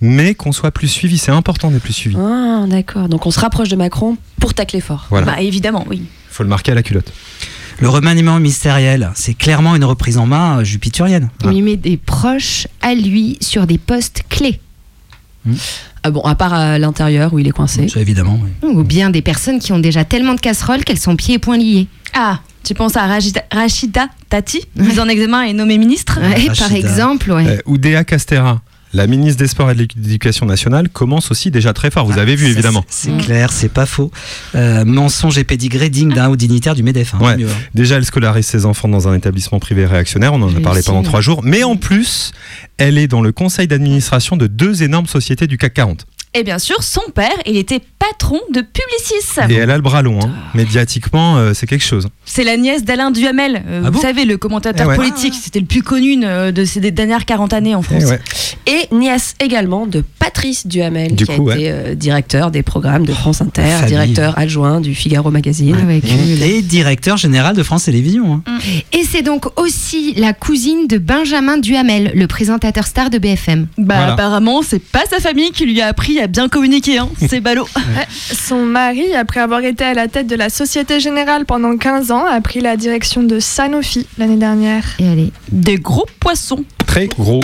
S8: mais qu'on soit plus suivi. C'est important d'être plus suivi.
S22: Ah, d'accord. Donc on se rapproche de Macron pour tacler fort.
S8: Voilà,
S23: Bah évidemment, oui.
S8: faut le marquer à la culotte.
S25: Le remaniement ministériel, c'est clairement une reprise en main euh, jupitérienne.
S16: On y met des proches à lui sur des postes clés.
S22: Ah bon, à part à l'intérieur où il est coincé.
S25: Ça, évidemment. oui.
S16: Ou bien des personnes qui ont déjà tellement de casseroles qu'elles sont pieds et poings liés.
S23: Ah, tu penses à Rachida, Rachida Tati, mise en examen et nommée ministre
S16: Ouais, par exemple, ouais.
S8: Euh, Oudéa Castera, la ministre des Sports et de l'Éducation nationale, commence aussi déjà très fort. Vous avez vu, évidemment.
S25: C'est clair, c'est pas faux. Euh, mensonge et pédigré digne d'un haut dignitaire du MEDEF. hein,
S8: Ouais.
S25: mieux, hein.
S8: Déjà, elle scolarise ses enfants dans un établissement privé réactionnaire. On en a parlé pendant trois jours. Mais en plus, elle est dans le conseil d'administration de deux énormes sociétés du CAC 40.
S23: Et bien sûr, son père, il était patron de Publicis.
S8: Et elle a le bras long. hein. Médiatiquement, euh, c'est quelque chose.
S23: C'est la nièce d'Alain Duhamel. Euh,
S8: Ah
S23: vous
S8: bon
S23: savez, le commentateur
S8: Eh ouais.
S23: politique, c'était le plus connu euh, de ces dernières 40 années en France.
S8: Eh ouais.
S22: Et nièce également de Patrice Duhamel,
S8: Du
S22: qui
S8: coup,
S22: a été euh, directeur des programmes de France Inter,
S25: famille.
S22: directeur adjoint du Figaro Magazine.
S16: Avec une-
S25: Et directeur général de France Télévisions. hein.
S16: Et c'est donc aussi la cousine de Benjamin Duhamel, le présentateur star de BFM.
S23: Bah
S8: Voilà.
S23: apparemment, c'est pas sa famille qui lui a appris bien communiquer, hein. c'est ballot.
S24: Ouais, Son mari, après avoir été à la tête de la Société Générale pendant 15 ans, a pris la direction de Sanofi l'année dernière.
S16: Et allez.
S23: Des gros poissons.
S8: Très gros.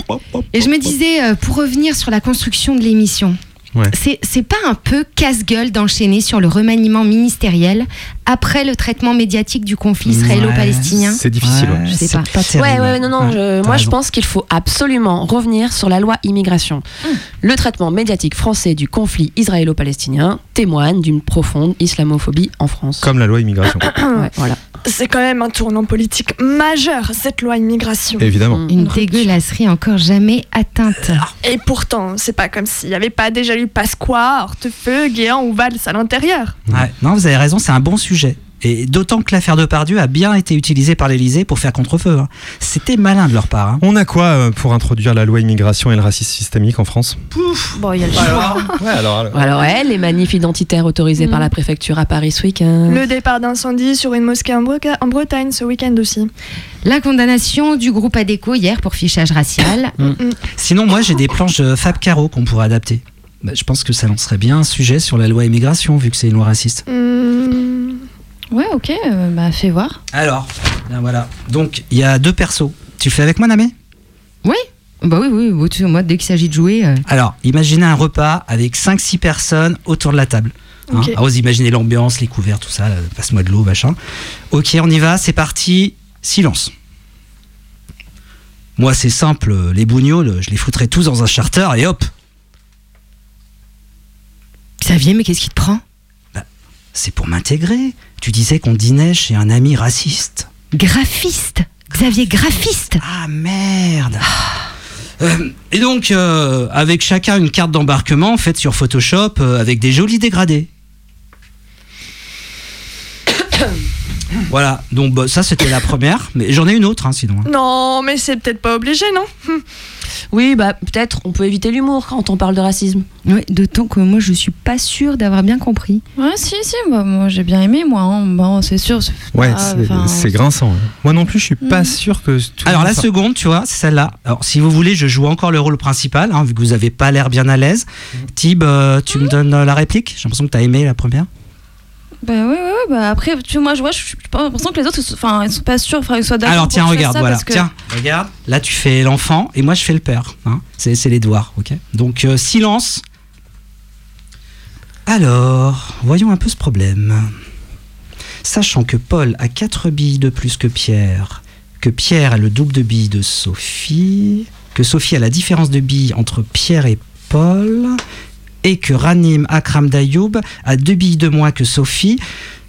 S16: Et je me disais, euh, pour revenir sur la construction de l'émission,
S8: Ouais.
S16: c'est c'est pas un peu casse-gueule d'enchaîner sur le remaniement ministériel après le traitement médiatique du conflit israélo-palestinien
S8: C'est difficile. ouais.
S16: Je sais
S25: c'est
S16: pas.
S25: terrible.
S22: Ouais, ouais, non, non.
S25: Ouais,
S22: je-
S25: t'as
S22: moi, je pense qu'il faut absolument revenir sur la loi immigration. Le traitement médiatique français du conflit israélo-palestinien témoigne d'une profonde islamophobie en France.
S8: Comme la loi immigration.
S22: Ouais, voilà.
S24: C'est quand même un tournant politique majeur, cette loi immigration.
S8: Évidemment.
S22: Mm.
S16: Une dégueulasserie encore jamais atteinte.
S24: Et pourtant, c'est pas comme s'il n'y avait pas déjà eu Pasqua, Hortefeux, Guéant ou Valls à l'intérieur.
S25: Ouais. Non, vous avez raison, c'est un bon sujet. Et d'autant que l'affaire de Pardieu a bien été utilisée par l'Elysée pour faire contre-feu. hein. C'était malin de leur part. hein.
S8: On a quoi euh, pour introduire la loi immigration et le racisme systémique en France?
S23: Bon, il y a le choix.
S8: Ouais, alors, alors-
S22: Alors, ouais, les manifs identitaires autorisés par la préfecture à Paris ce week-end.
S24: Le départ d'incendie sur une mosquée en, Breca- en Bretagne ce week-end aussi.
S16: La condamnation du groupe ADECO hier pour fichage racial.
S25: Mm. Sinon, moi, j'ai des planches Fab Caro qu'on pourrait adapter. Bah, je pense que ça lancerait bien un sujet sur la loi immigration, vu que c'est une loi raciste.
S24: Hmm.
S23: Ouais, ok, euh, bah fais voir.
S25: Alors, là, voilà. Donc, il y a deux persos. Tu le fais avec moi, Namé?
S16: Oui Bah oui, oui, oui, moi, dès qu'il s'agit de jouer. euh,
S25: Alors, imaginez un repas avec 5-6 personnes autour de la table. Hein. Ah, vous imaginez l'ambiance, les couverts, tout ça, là, passe-moi de l'eau, machin. Ok, on y va, c'est parti. Silence. Moi, c'est simple, euh, les bougnols, je les foutrais tous dans un charter et hop
S16: Xavier, mais qu'est-ce qui te prend?
S25: C'est pour m'intégrer. Tu disais qu'on dînait chez un ami raciste.
S16: Graphiste Xavier, graphiste
S25: Ah merde Euh, et donc, euh, avec chacun une carte d'embarquement faite sur Photoshop euh, avec des jolis dégradés. voilà, donc bah, ça c'était la première, mais j'en ai une autre hein, sinon. hein.
S24: Non, mais c'est peut-être pas obligé, non?
S22: Oui, bah peut-être on peut éviter l'humour quand on parle de racisme.
S16: Ouais, d'autant que moi, je suis pas sûre d'avoir bien compris.
S23: Ouais, si, si, bah, moi j'ai bien aimé, moi. hein. Bon, c'est sûr. c'est-
S8: Ouais,
S23: ah,
S8: c'est- grinçant. hein. Moi non plus, je suis pas sûr que. tout
S25: Alors la seconde, tu vois, c'est celle-là. Alors si vous voulez, je joue encore le rôle principal, hein, vu que vous avez pas l'air bien à l'aise. Tib, euh, tu me donnes euh, la réplique? J'ai l'impression que tu as aimé la première.
S23: Bah ouais, ouais, ouais, bah après, tu vois, moi je vois, je suis pas l'impression que les autres, enfin, ils sont pas sûrs, enfin, ils soient d'accord.
S25: Alors tiens, regarde,
S23: ça
S25: voilà.
S23: que-
S25: Tiens, regarde. Là, tu fais l'enfant et moi, je fais le père. hein. C'est c'est les devoirs, ok Donc, euh, silence. Alors, voyons un peu ce problème. Sachant que Paul a 4 billes de plus que Pierre, que Pierre a le double de billes de Sophie, que Sophie a la différence de billes entre Pierre et Paul, et que Ranim Akram Dayoub a deux billes de moins que Sophie,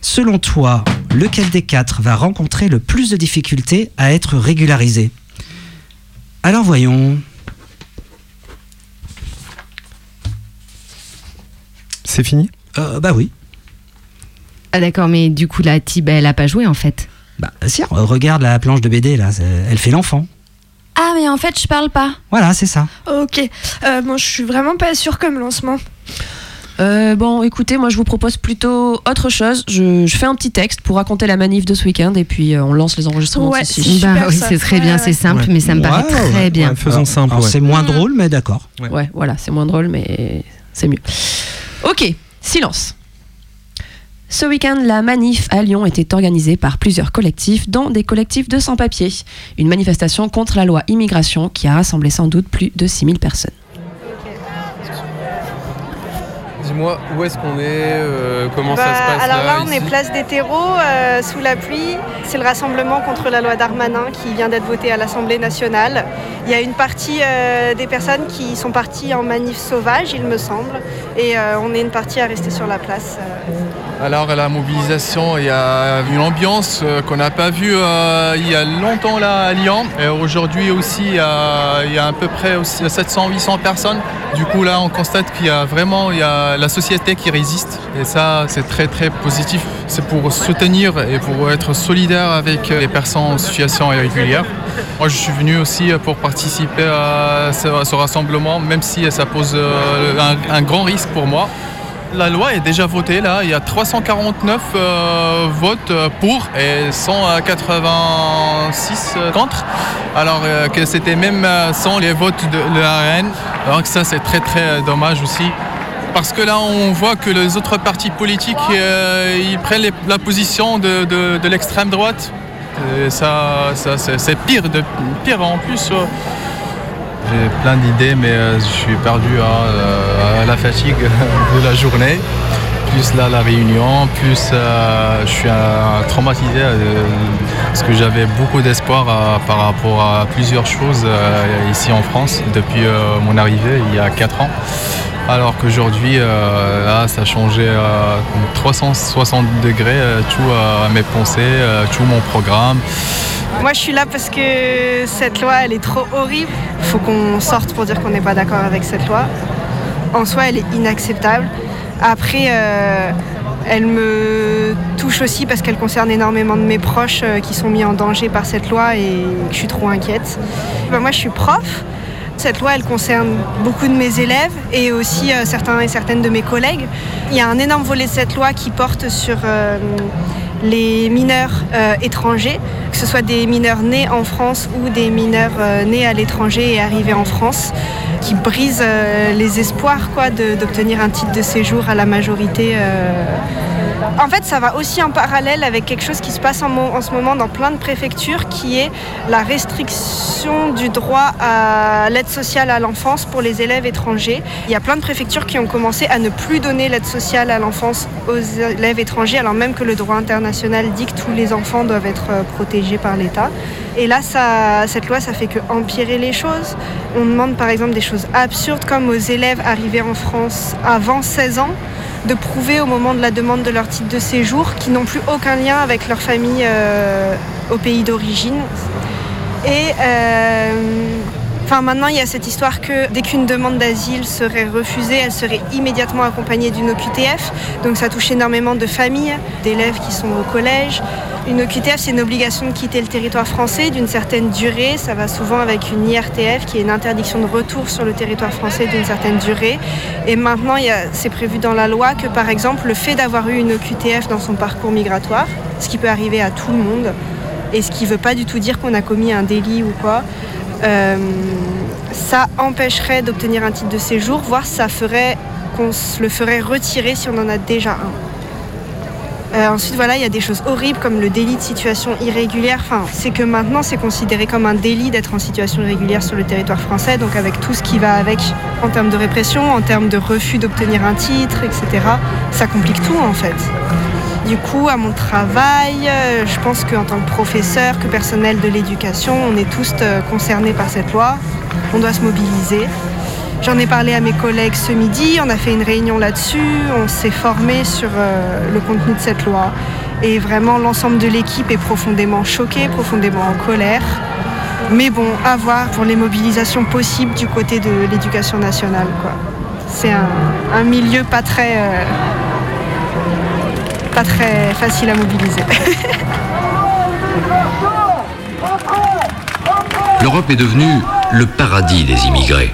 S25: selon toi, lequel des quatre va rencontrer le plus de difficultés à être régularisé? Alors voyons.
S8: C'est fini?
S25: Euh, Bah oui.
S16: Ah d'accord, mais du coup, la Tib, elle a pas joué en fait?
S25: Bah si, re- regarde la planche de BD là, elle fait l'enfant.
S23: Ah, mais en fait, je parle pas.
S25: Voilà, c'est ça.
S24: Ok. Euh, bon, je suis vraiment pas sûre comme lancement.
S22: Euh, bon, écoutez, moi je vous propose plutôt autre chose. Je, je fais un petit texte pour raconter la manif de ce week-end et puis euh, on lance les enregistrements
S24: Ouais.
S16: Bah oui, c'est très bien, c'est simple, mais ça me paraît
S25: Ouais,
S16: très
S25: ouais,
S16: bien.
S25: ouais, faisons simple. C'est moins drôle, mais d'accord.
S22: Ouais. voilà, c'est moins drôle, mais c'est mieux. Ok, silence. Ce week-end, la manif à Lyon était organisée par plusieurs collectifs, dont des collectifs de sans-papiers. Une manifestation contre la loi immigration qui a rassemblé sans doute plus de 6000 personnes.
S5: Où est-ce qu'on est euh, Comment ça
S17: Bah,
S5: se passe
S17: alors là,
S5: là,
S17: on est place des terreaux, euh, sous la pluie. C'est le rassemblement contre la loi Darmanin qui vient d'être votée à l'Assemblée nationale. Il y a une partie euh, des personnes qui sont parties en manif sauvage, il me semble, et on est une partie à rester sur la place.
S5: Alors à la mobilisation, il y a une ambiance qu'on n'a pas vue il y a longtemps là à Lyon. Et aujourd'hui aussi, il y a, il y a à peu près aussi 700-800 personnes. Du coup là, on constate qu'il y a vraiment il y a la société qui résiste. Et ça, c'est très très positif. C'est pour soutenir et pour être solidaire avec les personnes en situation irrégulière. Moi, je suis venu aussi pour participer à ce, rassemblement, même si ça pose euh, un- grand risque pour moi. La loi est déjà votée là, il y a 349 euh, votes euh, pour et 186 euh, contre. Alors que c'était même sans les votes de la RN. Donc ça c'est très très dommage aussi. Parce que là on voit que les autres partis politiques euh, ils prennent la position de, de- l'extrême droite. Et ça, ça, c'est pire, de, pire en plus. euh. J'ai plein d'idées, mais euh, je suis perdu à la fatigue de la journée. Plus là, la réunion, plus euh, je suis euh, traumatisé euh, parce que j'avais beaucoup d'espoir euh, par rapport à plusieurs choses ici en France depuis mon arrivée il y a 4 ans. Alors qu'aujourd'hui, ça a changé euh, 360 degrés, tout mes pensées, tout mon programme.
S17: Moi, je suis là parce que cette loi, elle est trop horrible. Il faut qu'on sorte pour dire qu'on n'est pas d'accord avec cette loi. En soi, elle est inacceptable. Après, euh, elle me touche aussi parce qu'elle concerne énormément de mes proches euh, qui sont mis en danger par cette loi et je suis trop inquiète. Ben, moi, je suis prof. Cette loi, elle concerne beaucoup de mes élèves et aussi euh, certains et certaines de mes collègues. Il y a un énorme volet de cette loi qui porte sur les mineurs euh, étrangers, que ce soit des mineurs nés en France ou des mineurs euh, nés à l'étranger et arrivés en France, qui brisent euh, les espoirs quoi, d'obtenir un titre de séjour à la majorité. En fait, ça va aussi en parallèle avec quelque chose qui se passe en, ce moment dans plein de préfectures, qui est la restriction du droit à l'aide sociale à l'enfance pour les élèves étrangers. Il y a plein de préfectures qui ont commencé à ne plus donner l'aide sociale à l'enfance aux élèves étrangers, alors même que le droit international dit que tous les enfants doivent être euh, protégés par l'État. Et là, cette loi, ça fait que empirer les choses. On demande par exemple des choses absurdes comme aux élèves arrivés en France avant 16 ans de prouver au moment de la demande de leur titre de séjour qu'ils n'ont plus aucun lien avec leur famille euh, au pays d'origine. Et euh, maintenant, il y a cette histoire que dès qu'une demande d'asile serait refusée, elle serait immédiatement accompagnée d'une OQTF. Donc ça touche énormément de familles, d'élèves qui sont au collège. Une OQTF, c'est une obligation de quitter le territoire français d'une certaine durée. Ça va souvent avec une IRTF, qui est une interdiction de retour sur le territoire français d'une certaine durée. Et maintenant, c'est prévu dans la loi que, par exemple, le fait d'avoir eu une OQTF dans son parcours migratoire, ce qui peut arriver à tout le monde, et ce qui ne veut pas du tout dire qu'on a commis un délit ou quoi, euh, ça empêcherait d'obtenir un titre de séjour, voire ça ferait qu'on se le ferait retirer si on en a déjà un. Euh, ensuite, voilà, il y a des choses horribles comme le délit de situation irrégulière. C'est que maintenant, c'est considéré comme un délit d'être en situation irrégulière sur le territoire français, donc avec tout ce qui va avec en termes de répression, en termes de refus d'obtenir un titre, etc. Ça complique tout en fait. Du coup, à mon travail, euh, je pense qu'en tant que professeur, que personnel de l'éducation, on est tous euh, concernés par cette loi. On doit se mobiliser. J'en ai parlé à mes collègues ce midi, on a fait une réunion là-dessus, on s'est formé sur euh, le contenu de cette loi. Et vraiment, l'ensemble de l'équipe est profondément choqué, profondément en colère. Mais bon, à voir pour les mobilisations possibles du côté de l'éducation nationale. C'est un, un milieu pas très, euh, pas très facile à mobiliser.
S27: L'Europe est devenue le paradis des immigrés.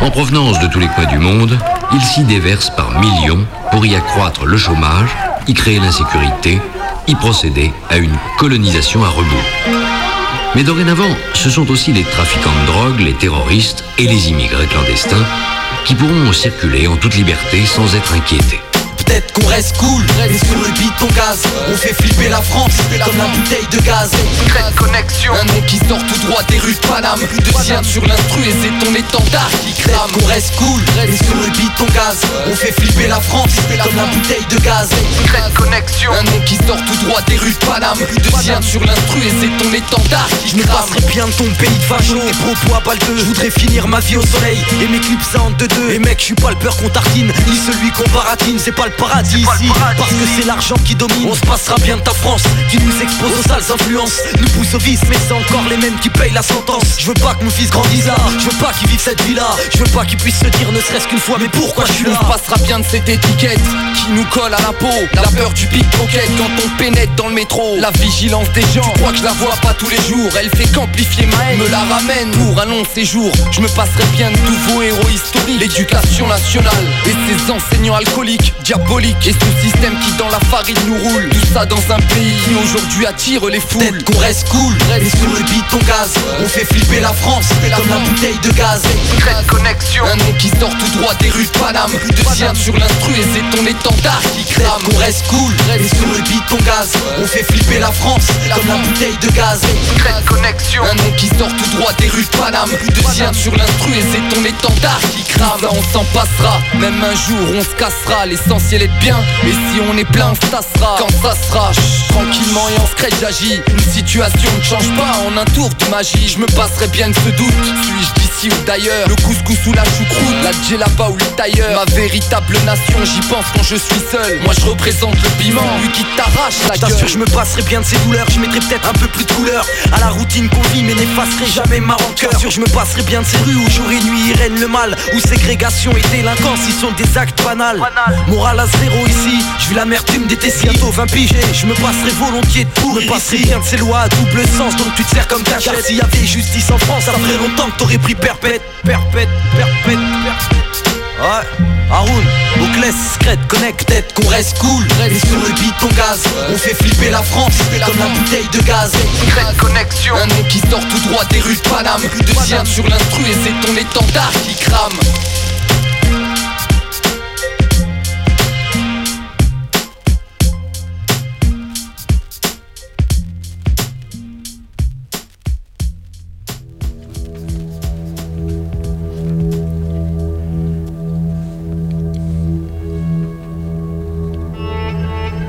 S27: En provenance de tous les coins du monde, ils s'y déversent par millions pour y accroître le chômage, y créer l'insécurité, y procéder à une colonisation à rebours. Mais dorénavant, ce sont aussi les trafiquants de drogue, les terroristes et les immigrés clandestins qui pourront circuler en toute liberté sans être inquiétés.
S28: Peut-être qu'on reste cool. Et sur le beat on gaz On fait flipper la France Comme la bouteille de gaz. Secrète connexion. Un nom qui sort tout droit des rues de Paname. Deuxième sur l'instru et c'est ton étendard qui crame qu'on reste cool. Et sur le beat on gaz On fait flipper la France Comme la bouteille de gaz. Secrète connexion. Un nom qui sort tout droit des rues de Paname. Deuxième sur l'instru et c'est ton étendard qui Je me passerai bien de ton pays de facho Tes propos à balteux Je voudrais finir ma vie au soleil Et mes clips ça en deux deux. Et mec je suis pas le peur qu'on tartine Ni celui qu'on baratine. C'est pas le paradis ici Parce que c'est l'argent qui domine. On se passera bien de ta France Qui nous expose aux sales influences. Nous pousse au vice Mais c'est encore les mêmes qui payent la sentence. Je veux pas que mon fils grandisse là Je veux pas qu'il vive cette vie là Je veux pas qu'il puisse se dire ne serait-ce qu'une fois Mais pourquoi je suis là? On se passera bien de cette étiquette Qui nous colle à la peau. La peur du pickpocket Quand on pénètre dans le métro. La vigilance des gens Tu crois que je la vois pas tous les jours. Elle fait qu'amplifier ma haine Me la ramène pour un long séjour. Je me passerai bien de nouveaux héros historiques. L'éducation nationale Et ses enseignants alcooliques Diaboliques Et ce système qui dans la farine nous roule. Tout ça dans un pays qui aujourd'hui attire les foules. Peut-être qu'on reste cool. Et sur le beat on gaz? On fait flipper la France Comme la bouteille de gaz. Secrète connexion. Un nom qui sort tout droit des rues de Paname. Deuxième sur l'instru et c'est ton étendard qui crame. qu'on reste cool. Et sur le beat on gaz? On fait flipper la France Comme la bouteille de gaz. Secrète connexion. Un nom qui sort tout droit des rues de Paname. Deuxième sur l'instru et c'est ton étendard qui crame. Ça on s'en passera. Même un jour on se cassera. L'essentiel Et si on est plein on se tassera Quand ça sera Tranquillement et en secret j'agis. Une situation ne change pas en un tour de magie Je me passerai bien de ce doute. Suis-je d'ici d'ici ou d'ailleurs. Le couscous ou la choucroute, la djellaba ou le tailleur. Ma véritable nation, j'y pense quand je suis seul. Moi je représente le piment, lui qui t'arrache la gueule.
S29: Je me passerai bien de ces douleurs. Je mettrai peut-être un peu plus de couleur à la routine qu'on vit, mais n'effacerai jamais ma rancœur. T'assure, je me passerai bien de ces rues où jour et nuit règne le mal, où ségrégation et délinquance, ils sont des actes banals. Morale à zéro ici, je vis l'amertume des tessis. Bientôt 20 pigés, je me passerai volontiers de pour me passerai bien de ces lois à double sens, donc tu te sers comme ta Car s'il y avait justice en France, ça ferait longtemps que t'aurais pris perpète, perpète, perpète, perpète. Ouais, Haroun, Oclès, Scred, connect, tête qu'on reste cool. Et sur le beat ton gaz, on fait flipper la France comme la bouteille de gaz.
S28: Secret connexion, un nom qui sort tout droit des rues de Paname. Deuxième sur l'instru et c'est ton étendard qui crame.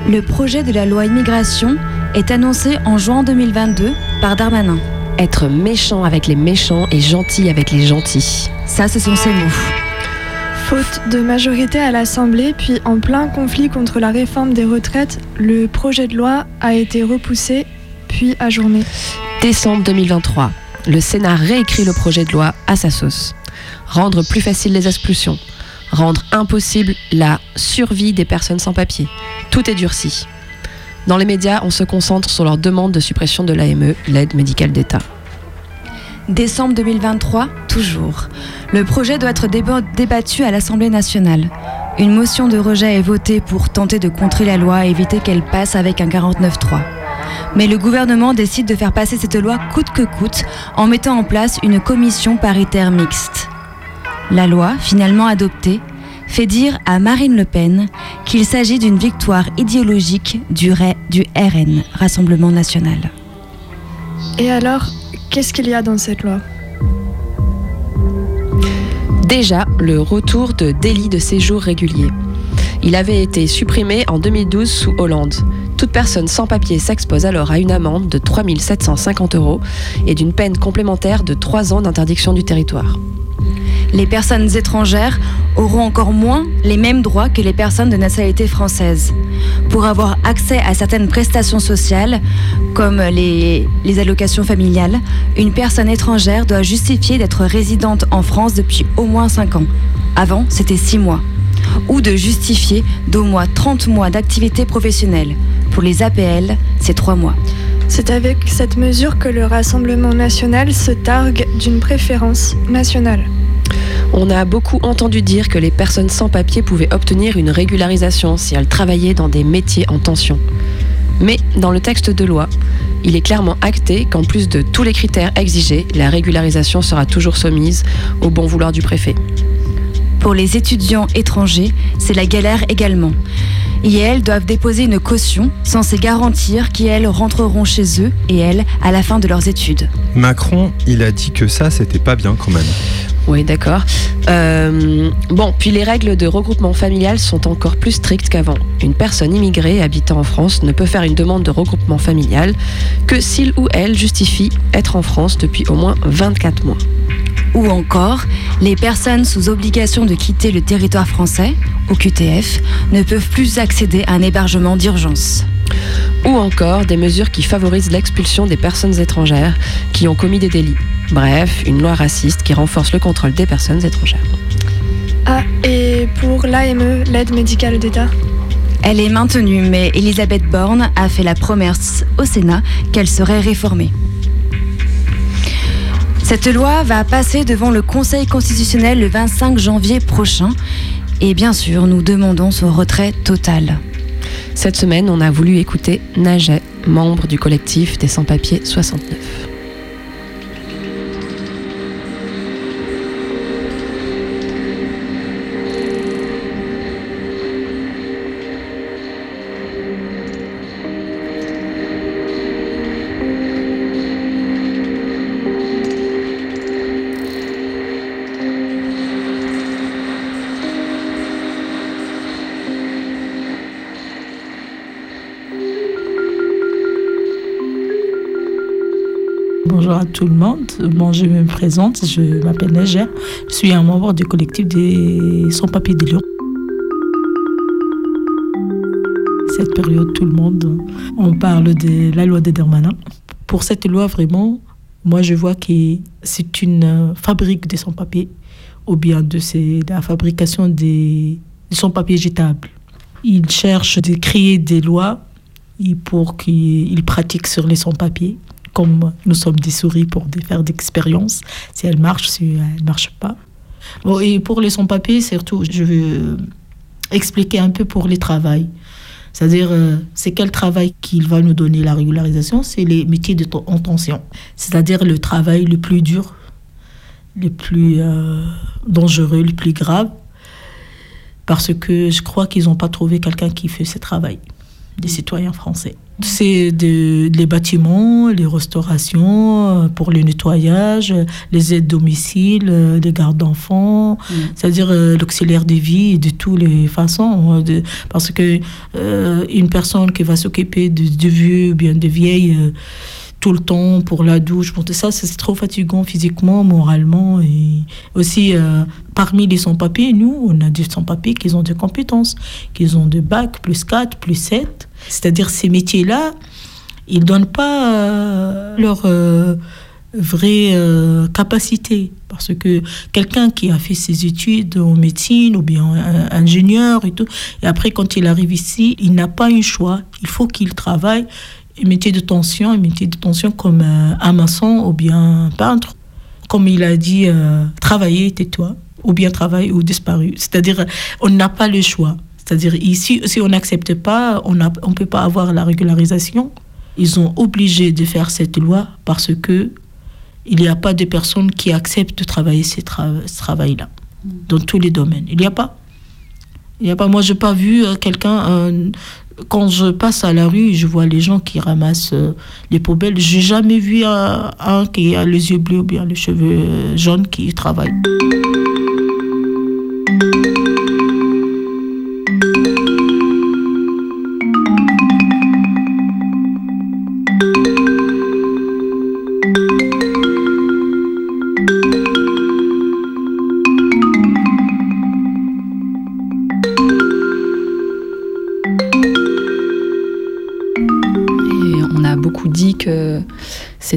S23: Le projet de la loi immigration est annoncé en juin 2022 par Darmanin.
S22: Être méchant avec les méchants et gentil avec les gentils.
S23: Ça, ce sont ses mots.
S24: Faute de majorité à l'Assemblée, puis en plein conflit contre la réforme des retraites, le projet de loi a été repoussé, puis ajourné.
S22: Décembre 2023, le Sénat réécrit le projet de loi à sa sauce. Rendre plus facile les expulsions, rendre impossible la survie des personnes sans papier. Tout est durci. Dans les médias, on se concentre sur leur demande de suppression de l'AME, l'aide médicale d'État.
S23: Décembre 2023, toujours. Le projet doit être déba- débattu à l'Assemblée nationale. Une motion de rejet est votée pour tenter de contrer la loi et éviter qu'elle passe avec un 49-3. Mais le gouvernement décide de faire passer cette loi coûte que coûte en mettant en place une commission paritaire mixte. La loi, finalement adoptée, fait dire à Marine Le Pen qu'il s'agit d'une victoire idéologique du, RN, Rassemblement national.
S24: Et alors, qu'est-ce qu'il y a dans cette loi?
S22: Déjà, le retour de délit de séjour régulier. Il avait été supprimé en 2012 sous Hollande. Toute personne sans papier s'expose alors à une amende de 3 750 euros et d'une peine complémentaire de 3 ans d'interdiction du territoire.
S23: Les personnes étrangères auront encore moins les mêmes droits que les personnes de nationalité française. Pour avoir accès à certaines prestations sociales, comme les, allocations familiales, une personne étrangère doit justifier d'être résidente en France depuis au moins 5 ans. Avant, c'était 6 mois. Ou de justifier d'au moins 30 mois d'activité professionnelle. Pour les APL, c'est 3 mois.
S24: C'est avec cette mesure que le Rassemblement national se targue d'une préférence nationale.
S22: On a beaucoup entendu dire que les personnes sans papier pouvaient obtenir une régularisation si elles travaillaient dans des métiers en tension. Mais dans le texte de loi, il est clairement acté qu'en plus de tous les critères exigés, la régularisation sera toujours soumise au bon vouloir du préfet.
S23: Pour les étudiants étrangers, c'est la galère également. Et elles doivent déposer une caution censée garantir qu'elles rentreront chez eux et elles à la fin de leurs études.
S8: Macron, il a dit que ça, c'était pas bien quand même.
S22: Oui, d'accord. Euh, bon, puis les règles de regroupement familial sont encore plus strictes qu'avant. Une personne immigrée habitant en France ne peut faire une demande de regroupement familial que s'il ou elle justifie être en France depuis au moins 24 mois.
S23: Ou encore, les personnes sous obligation de quitter le territoire français, au QTF, ne peuvent plus accéder à un hébergement d'urgence.
S22: Ou encore des mesures qui favorisent l'expulsion des personnes étrangères qui ont commis des délits. Bref, une loi raciste qui renforce le contrôle des personnes étrangères.
S24: Ah, et pour l'AME, l'aide médicale d'État?
S23: Elle est maintenue, mais Elisabeth Borne a fait la promesse au Sénat qu'elle serait réformée. Cette loi va passer devant le Conseil constitutionnel le 25 janvier prochain. Et bien sûr, nous demandons son retrait total.
S22: Cette semaine, on a voulu écouter Najet, membre du collectif des sans-papiers 69.
S14: Bonjour à tout le monde. Bon, je me présente, je m'appelle Nager. Je suis un membre du collectif des sans-papiers de Lyon. Cette période, tout le monde, on parle de la loi des Dermanin. Pour cette loi, vraiment, moi, je vois que c'est une fabrique de sans-papiers ou bien de, de la fabrication des, sans-papiers jetables. Ils cherchent de créer des lois pour qu'ils pratiquent sur les sans-papiers comme nous sommes des souris pour faire d'expériences, si elles marchent, si elles ne marchent pas. Bon, et pour les sans-papiers, surtout, je veux expliquer un peu pour les travails. C'est-à-dire, euh, c'est quel travail qu'il va nous donner la régularisation? C'est les métiers de en tension. C'est-à-dire le travail le plus dur, le plus euh, dangereux, le plus grave. Parce que je crois qu'ils n'ont pas trouvé quelqu'un qui fait ce travail, des citoyens français. C'est les bâtiments, les restaurations euh, pour le nettoyage, les aides domicile, euh, les gardes d'enfants, mm. c'est-à-dire euh, l'auxiliaire de vie de toutes les façons. parce que une personne qui va s'occuper de, de, vieux ou bien de vieilles tout le temps pour la douche, pour tout ça, c'est trop fatigant physiquement, moralement. Et aussi, parmi les sans-papiers, nous, on a des sans-papiers qui ont des compétences, qui ont des bacs plus 4, plus 7. C'est-à-dire ces métiers-là, ils ne donnent pas euh, leur euh, vraie euh, capacité. Parce que quelqu'un qui a fait ses études en médecine ou bien ingénieur et tout, et après quand il arrive ici, il n'a pas un choix. Il faut qu'il travaille un métier de tension, un métier de tension comme un maçon ou bien un peintre. Comme il a dit, travailler, tais-toi, ou bien travailler ou disparu. C'est-à-dire, on n'a pas le choix. C'est-à-dire ici, si on n'accepte pas, on ne on peut pas avoir la régularisation. Ils sont obligés de faire cette loi parce que il n'y a pas de personnes qui acceptent de travailler ce, travail-là dans tous les domaines. Il n'y a pas. Il y a pas. Moi, j'ai pas vu euh, quelqu'un. Euh, quand je passe à la rue, je vois les gens qui ramassent euh, les poubelles. J'ai jamais vu un, un, qui a les yeux bleus ou bien les cheveux jaunes qui travaille.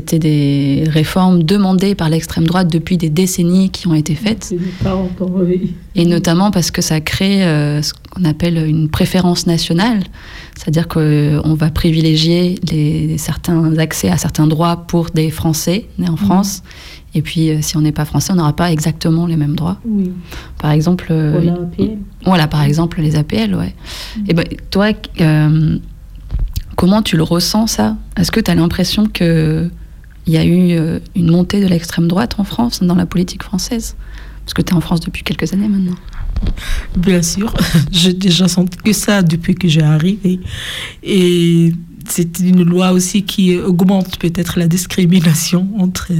S22: C'était des réformes demandées par l'extrême droite depuis des décennies qui ont été faites. Et notamment parce que ça crée euh, ce qu'on appelle une préférence nationale, c'est-à-dire qu'on va privilégier les, certains accès à certains droits pour des Français nés en mhm. France. Et puis, euh, si on n'est pas français, on n'aura pas exactement les mêmes droits. Par exemple. Euh, voilà, par exemple, les APL, ouais. Mhm. Et ben, toi, comment tu le ressens, ça? Est-ce que tu as l'impression que il y a eu euh, une montée de l'extrême droite en France, dans la politique française Parce que tu es en France depuis quelques années maintenant.
S14: Bien sûr, j'ai déjà senti que ça depuis que j'ai arrivé. Et c'est une loi aussi qui augmente peut-être la discrimination entre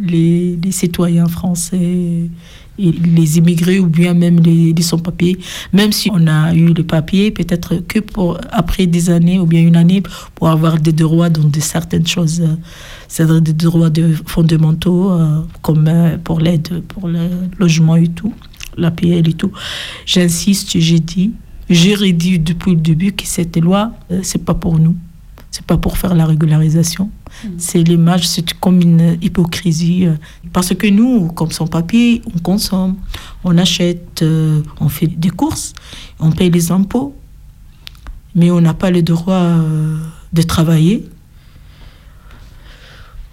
S14: les, les citoyens français les immigrés ou bien même les, sans-papiers, même si on a eu le papier, peut-être que pour après des années ou bien une année pour avoir des droits dans de certaines choses, euh, c'est-à-dire des droits fondamentaux euh, comme euh, pour l'aide, pour le logement et tout, l'APL et tout. J'insiste, j'ai dit, j'ai redit depuis le début que cette loi, c'est pas pour nous. C'est pas pour faire la régularisation. Mm. C'est l'image, c'est comme une hypocrisie. Euh, parce que nous, comme sans papier, on consomme, on achète, euh, on fait des courses, on paye les impôts, mais on n'a pas le droit euh, de travailler.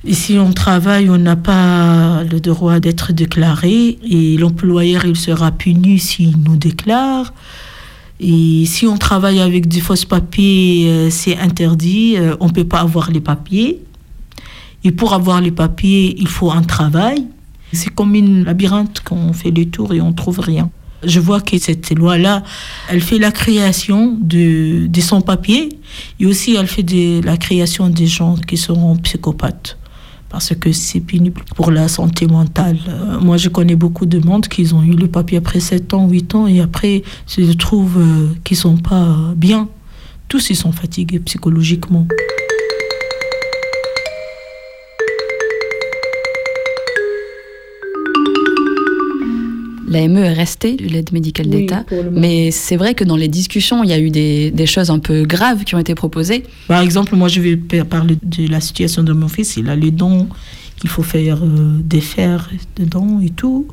S14: Et si on travaille, on n'a pas le droit d'être déclaré et l'employeur, il sera puni s'il nous déclare. Et si on travaille avec des fausses papiers, euh, c'est interdit. Euh, on ne peut pas avoir les papiers. Et pour avoir les papiers, il faut un travail. C'est comme une labyrinthe qu'on fait le tour et on trouve rien. Je vois que cette loi-là, elle fait la création de, de sans-papiers et aussi elle fait la création des gens qui seront psychopathes parce que c'est pénible pour la santé mentale. Euh, moi, je connais beaucoup de monde qui ont eu le papier après 7 ans, 8 ans, et après, se trouvent euh, qu'ils ne sont pas bien. Tous, ils sont fatigués psychologiquement.
S30: l'AME est restée, l'aide médicale
S14: Oui,
S30: d'État. Mais c'est vrai que dans les discussions, il y a eu des, des choses un peu graves qui ont été proposées.
S14: Par exemple, moi, je vais pa- parler de la situation de mon fils. Il a les dents qu'il faut faire euh, défaire dedans et tout.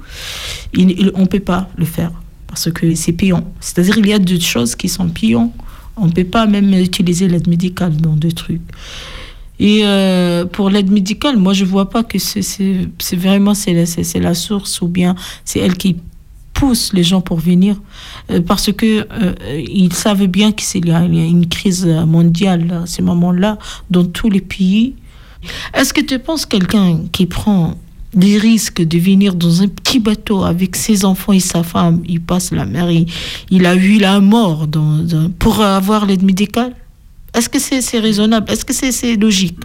S14: Il- il- on ne peut pas le faire parce que c'est payant. C'est-à-dire il y a des choses qui sont payantes. On ne peut pas même utiliser l'aide médicale dans des trucs. Et euh, pour l'aide médicale, moi, je vois pas que c'est vraiment c'est la, source ou bien c'est elle qui pousse les gens pour venir euh, parce que euh, ils savent bien qu'il y, a une crise mondiale à ces moments-là dans tous les pays. Est-ce que tu penses quelqu'un qui prend des risques de venir dans un petit bateau avec ses enfants et sa femme, il passe la mer, il, a eu la mort pour avoir l'aide médicale? Est-ce que c'est raisonnable? Est-ce que c'est logique?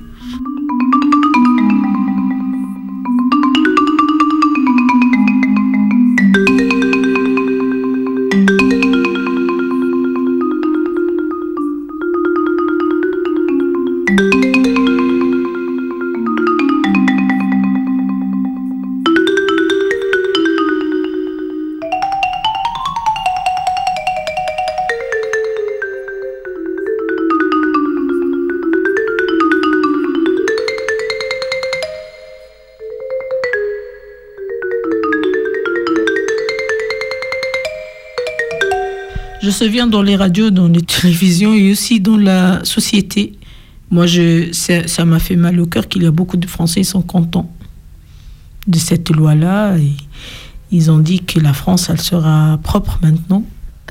S14: Souviens dans les radios, dans les télévisions et aussi dans la société. Moi, je, ça m'a fait mal au cœur qu'il y a beaucoup de Français qui sont contents de cette loi-là. Ils ont dit que la France, elle sera propre maintenant.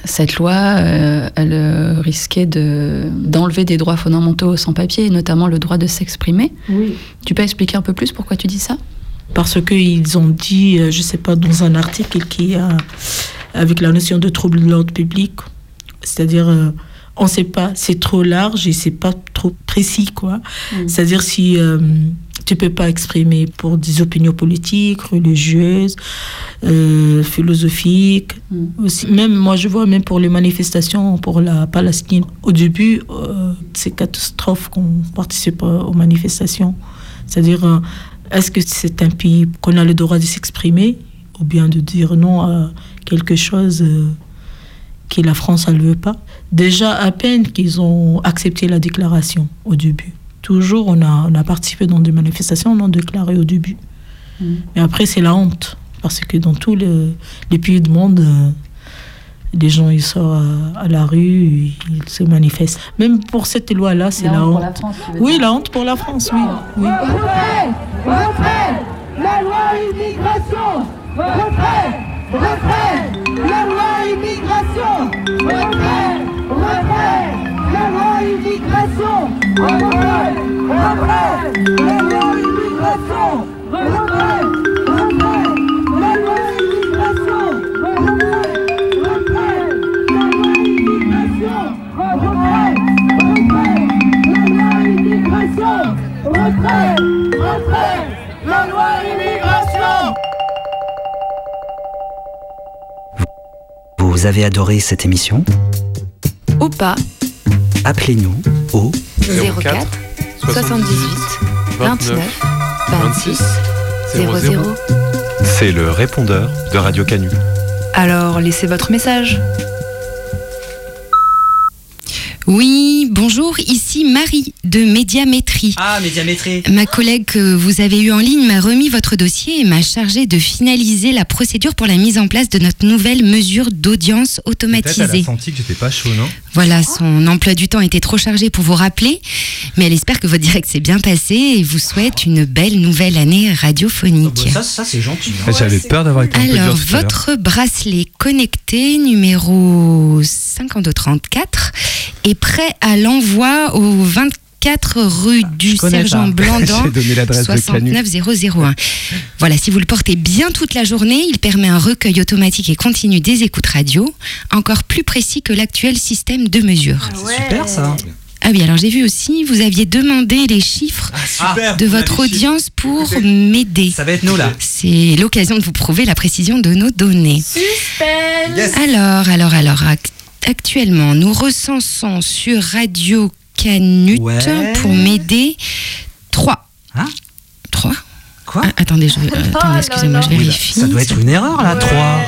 S30: Cette loi, euh, elle euh, risquait de- d'enlever des droits fondamentaux aux sans-papiers, notamment le droit de s'exprimer.
S14: Oui.
S30: Tu peux expliquer un peu plus pourquoi tu dis ça?
S14: Parce qu'ils ont dit, euh, je sais pas, dans un article qui a, avec la notion de trouble de l'ordre public, c'est-à-dire, euh, on ne sait pas, c'est trop large et c'est pas trop précis, quoi. C'est-à-dire si euh, tu peux pas exprimer pour des opinions politiques, religieuses, euh, philosophiques, aussi. Même moi, je vois même pour les manifestations pour la Palestine. Au début, euh, c'est catastrophe qu'on participe aux manifestations. C'est-à-dire, est-ce que c'est un pays qu'on a le droit de s'exprimer ou bien de dire non à quelque chose que la France ne veut pas Déjà, à peine qu'ils ont accepté la déclaration au début. Toujours, on a, on a participé dans des manifestations, on a déclaré au début. Mais après, c'est la honte. Parce que dans tous les, les pays du monde, euh, les gens ils sortent à, à la rue, ils se manifestent. Même pour cette loi-là, c'est la, honte. oui, la honte pour la France, oui. oui.
S31: Retrait Retrait La loi immigration Retrait Retrait La loi immigration. Retrait Retrait La loi immigration. Retrait Retrait La loi immigration. Retrait Retrait La loi immigration. Retrait La loi immigration. Retrait Retrait La loi immigration. Retrait Retrait
S25: Vous avez adoré cette émission
S23: Ou pas
S25: Appelez-nous au
S23: 04 78 29 26 00.
S8: C'est le répondeur de Radio Canu.
S9: Alors, laissez votre message.
S16: Oui, bonjour, ici Marie de Médiamétrie.
S25: Ah, médiamétrie.
S16: Ma collègue que vous avez eue en ligne m'a remis votre dossier et m'a chargé de finaliser la procédure pour la mise en place de notre nouvelle mesure d'audience
S8: Peut-être elle a
S16: automatisée.
S8: senti que j'étais pas chaud, non?
S16: Voilà, son emploi du temps était trop chargé pour vous rappeler, mais elle espère que votre direct s'est bien passé et vous souhaite une belle nouvelle année radiophonique.
S25: Ça, ça c'est gentil. hein.
S8: J'avais peur d'avoir été
S16: Alors, votre bracelet connecté numéro 5234 est prêt à l'envoi au 24 rue du
S8: connais
S16: Sergent. Blandan,
S8: J'ai donné l'adresse de Canu.
S16: 69001. Voilà, si vous le portez bien toute la journée, il permet un recueil automatique et continu des écoutes radio, encore plus précis que l'actuel système de mesure.
S25: Super ça.
S16: Ah oui, alors j'ai vu aussi, vous aviez demandé les chiffres
S25: super,
S16: de votre
S25: chiffres.
S16: audience pour m'aider.
S25: Ça va être nous là.
S16: C'est l'occasion de vous prouver la précision de nos données.
S31: Suspense
S25: Yes.
S16: Alors, alors, alors, ac- actuellement, nous recensons sur Radio Canut
S25: Ouais.
S16: pour m'aider 3.
S25: Hein
S16: 3
S25: Quoi
S16: Attendez, je, euh, attendez, excusez-moi, je vérifie.
S25: Ça doit être une erreur là, 3.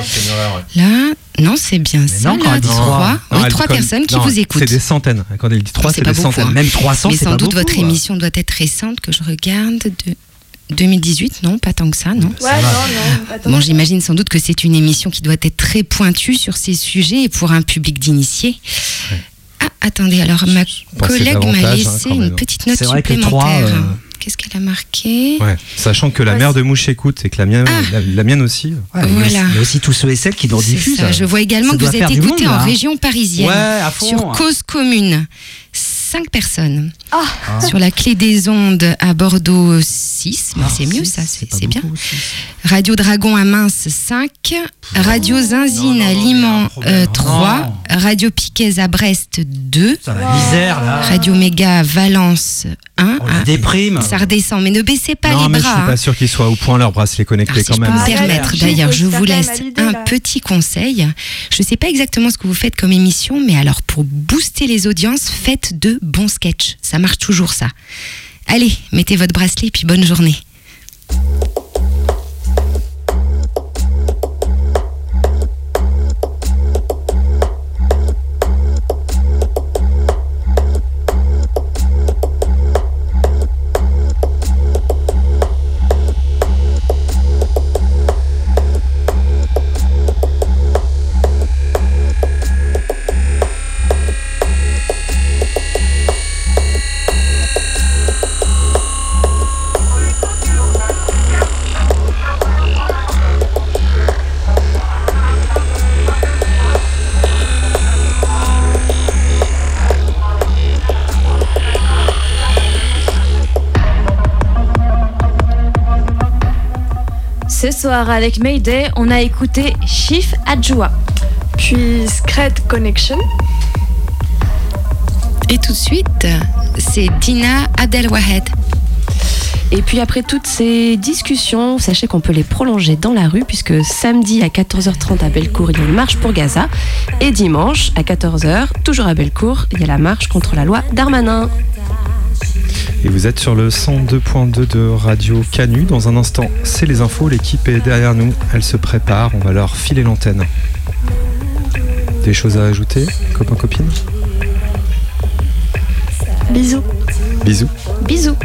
S16: Là, non, c'est bien ça.
S25: non, quand
S16: là,
S25: elle dit
S16: trois.
S25: trois.
S16: Oui,
S8: Non, elle
S16: trois
S8: dit comme-
S16: personnes qui
S8: non,
S16: vous écoutent.
S8: C'est des centaines. Quand elle dit 3,
S16: C'est
S8: des
S16: beaucoup,
S8: centaines.
S16: hein.
S25: Même 300,
S16: Mais
S25: c'est
S16: sans
S25: pas
S16: doute
S25: beaucoup,
S16: votre
S25: hein.
S16: émission doit être récente, que je regarde de 2018, non, pas tant que ça, non.
S24: Ouais, non, non. Attends.
S16: Bon, j'imagine sans doute que c'est une émission qui doit être très pointue sur ces sujets et pour un public d'initiés. Ah, attendez, alors ma collègue m'a
S8: hein,
S16: laissé une petite note
S25: C'est vrai que
S16: supplémentaire.
S25: euh,
S16: Qu'est-ce qu'elle a marqué
S8: Ouais. Sachant que la
S16: Ouais,
S8: mère de Mouche écoute et que la mienne, la, la mienne aussi.
S25: Ouais, mais
S16: Voilà.
S25: Il y a aussi tous ceux et celles qui nous
S16: ça, Je vois également
S25: Ça
S16: que vous êtes
S25: faire du
S16: écouté
S25: monde,
S16: en région parisienne
S25: Ouais, à fond.
S16: sur cause commune. Cinq personnes.
S24: Ah.
S16: Sur la clé des ondes à Bordeaux 6, mais c'est mieux ça, c'est bien. Radio Dragon à Mince 5, Radio Zinzine à Liman euh, 3, Radio Piquez à Brest 2,
S25: Ça va, misère là.
S16: Radio Méga à Valence 1.
S25: On la déprime.
S16: Ça redescend, mais ne baissez pas
S8: non,
S16: les
S8: mais je
S16: bras.
S8: suis
S16: hein.
S8: pas sûr qu'ils soient au point leur bracelet connecté
S16: Alors, si
S8: quand
S16: je
S8: même.
S16: peux me permettre, d'ailleurs, je vous laisse un
S24: là.
S16: petit conseil. Je ne sais pas exactement ce que vous faites comme émission, mais alors pour booster les audiences, faites de bons sketchs. Ça marche toujours ça. Allez, mettez votre bracelet puis bonne journée.
S26: Avec Mayday, on a écouté Chief Adjoua.
S24: Puis Scred Connection.
S16: Et tout de suite, c'est Dina Abdelwahed.
S22: Et puis après toutes ces discussions, sachez qu'on peut les prolonger dans la rue puisque samedi à 14h30 à Bellecour, il y a une marche pour Gaza. Et dimanche à 14h, toujours à Bellecour, il y a la marche contre la loi Darmanin.
S8: Et vous êtes sur le 102.2 de Radio Canu. Dans un instant, c'est les infos. L'équipe est derrière nous. Elle se prépare. On va leur filer l'antenne. Des choses à ajouter, copains, copines?
S24: Bisous.
S8: Bisous.
S22: Bisous.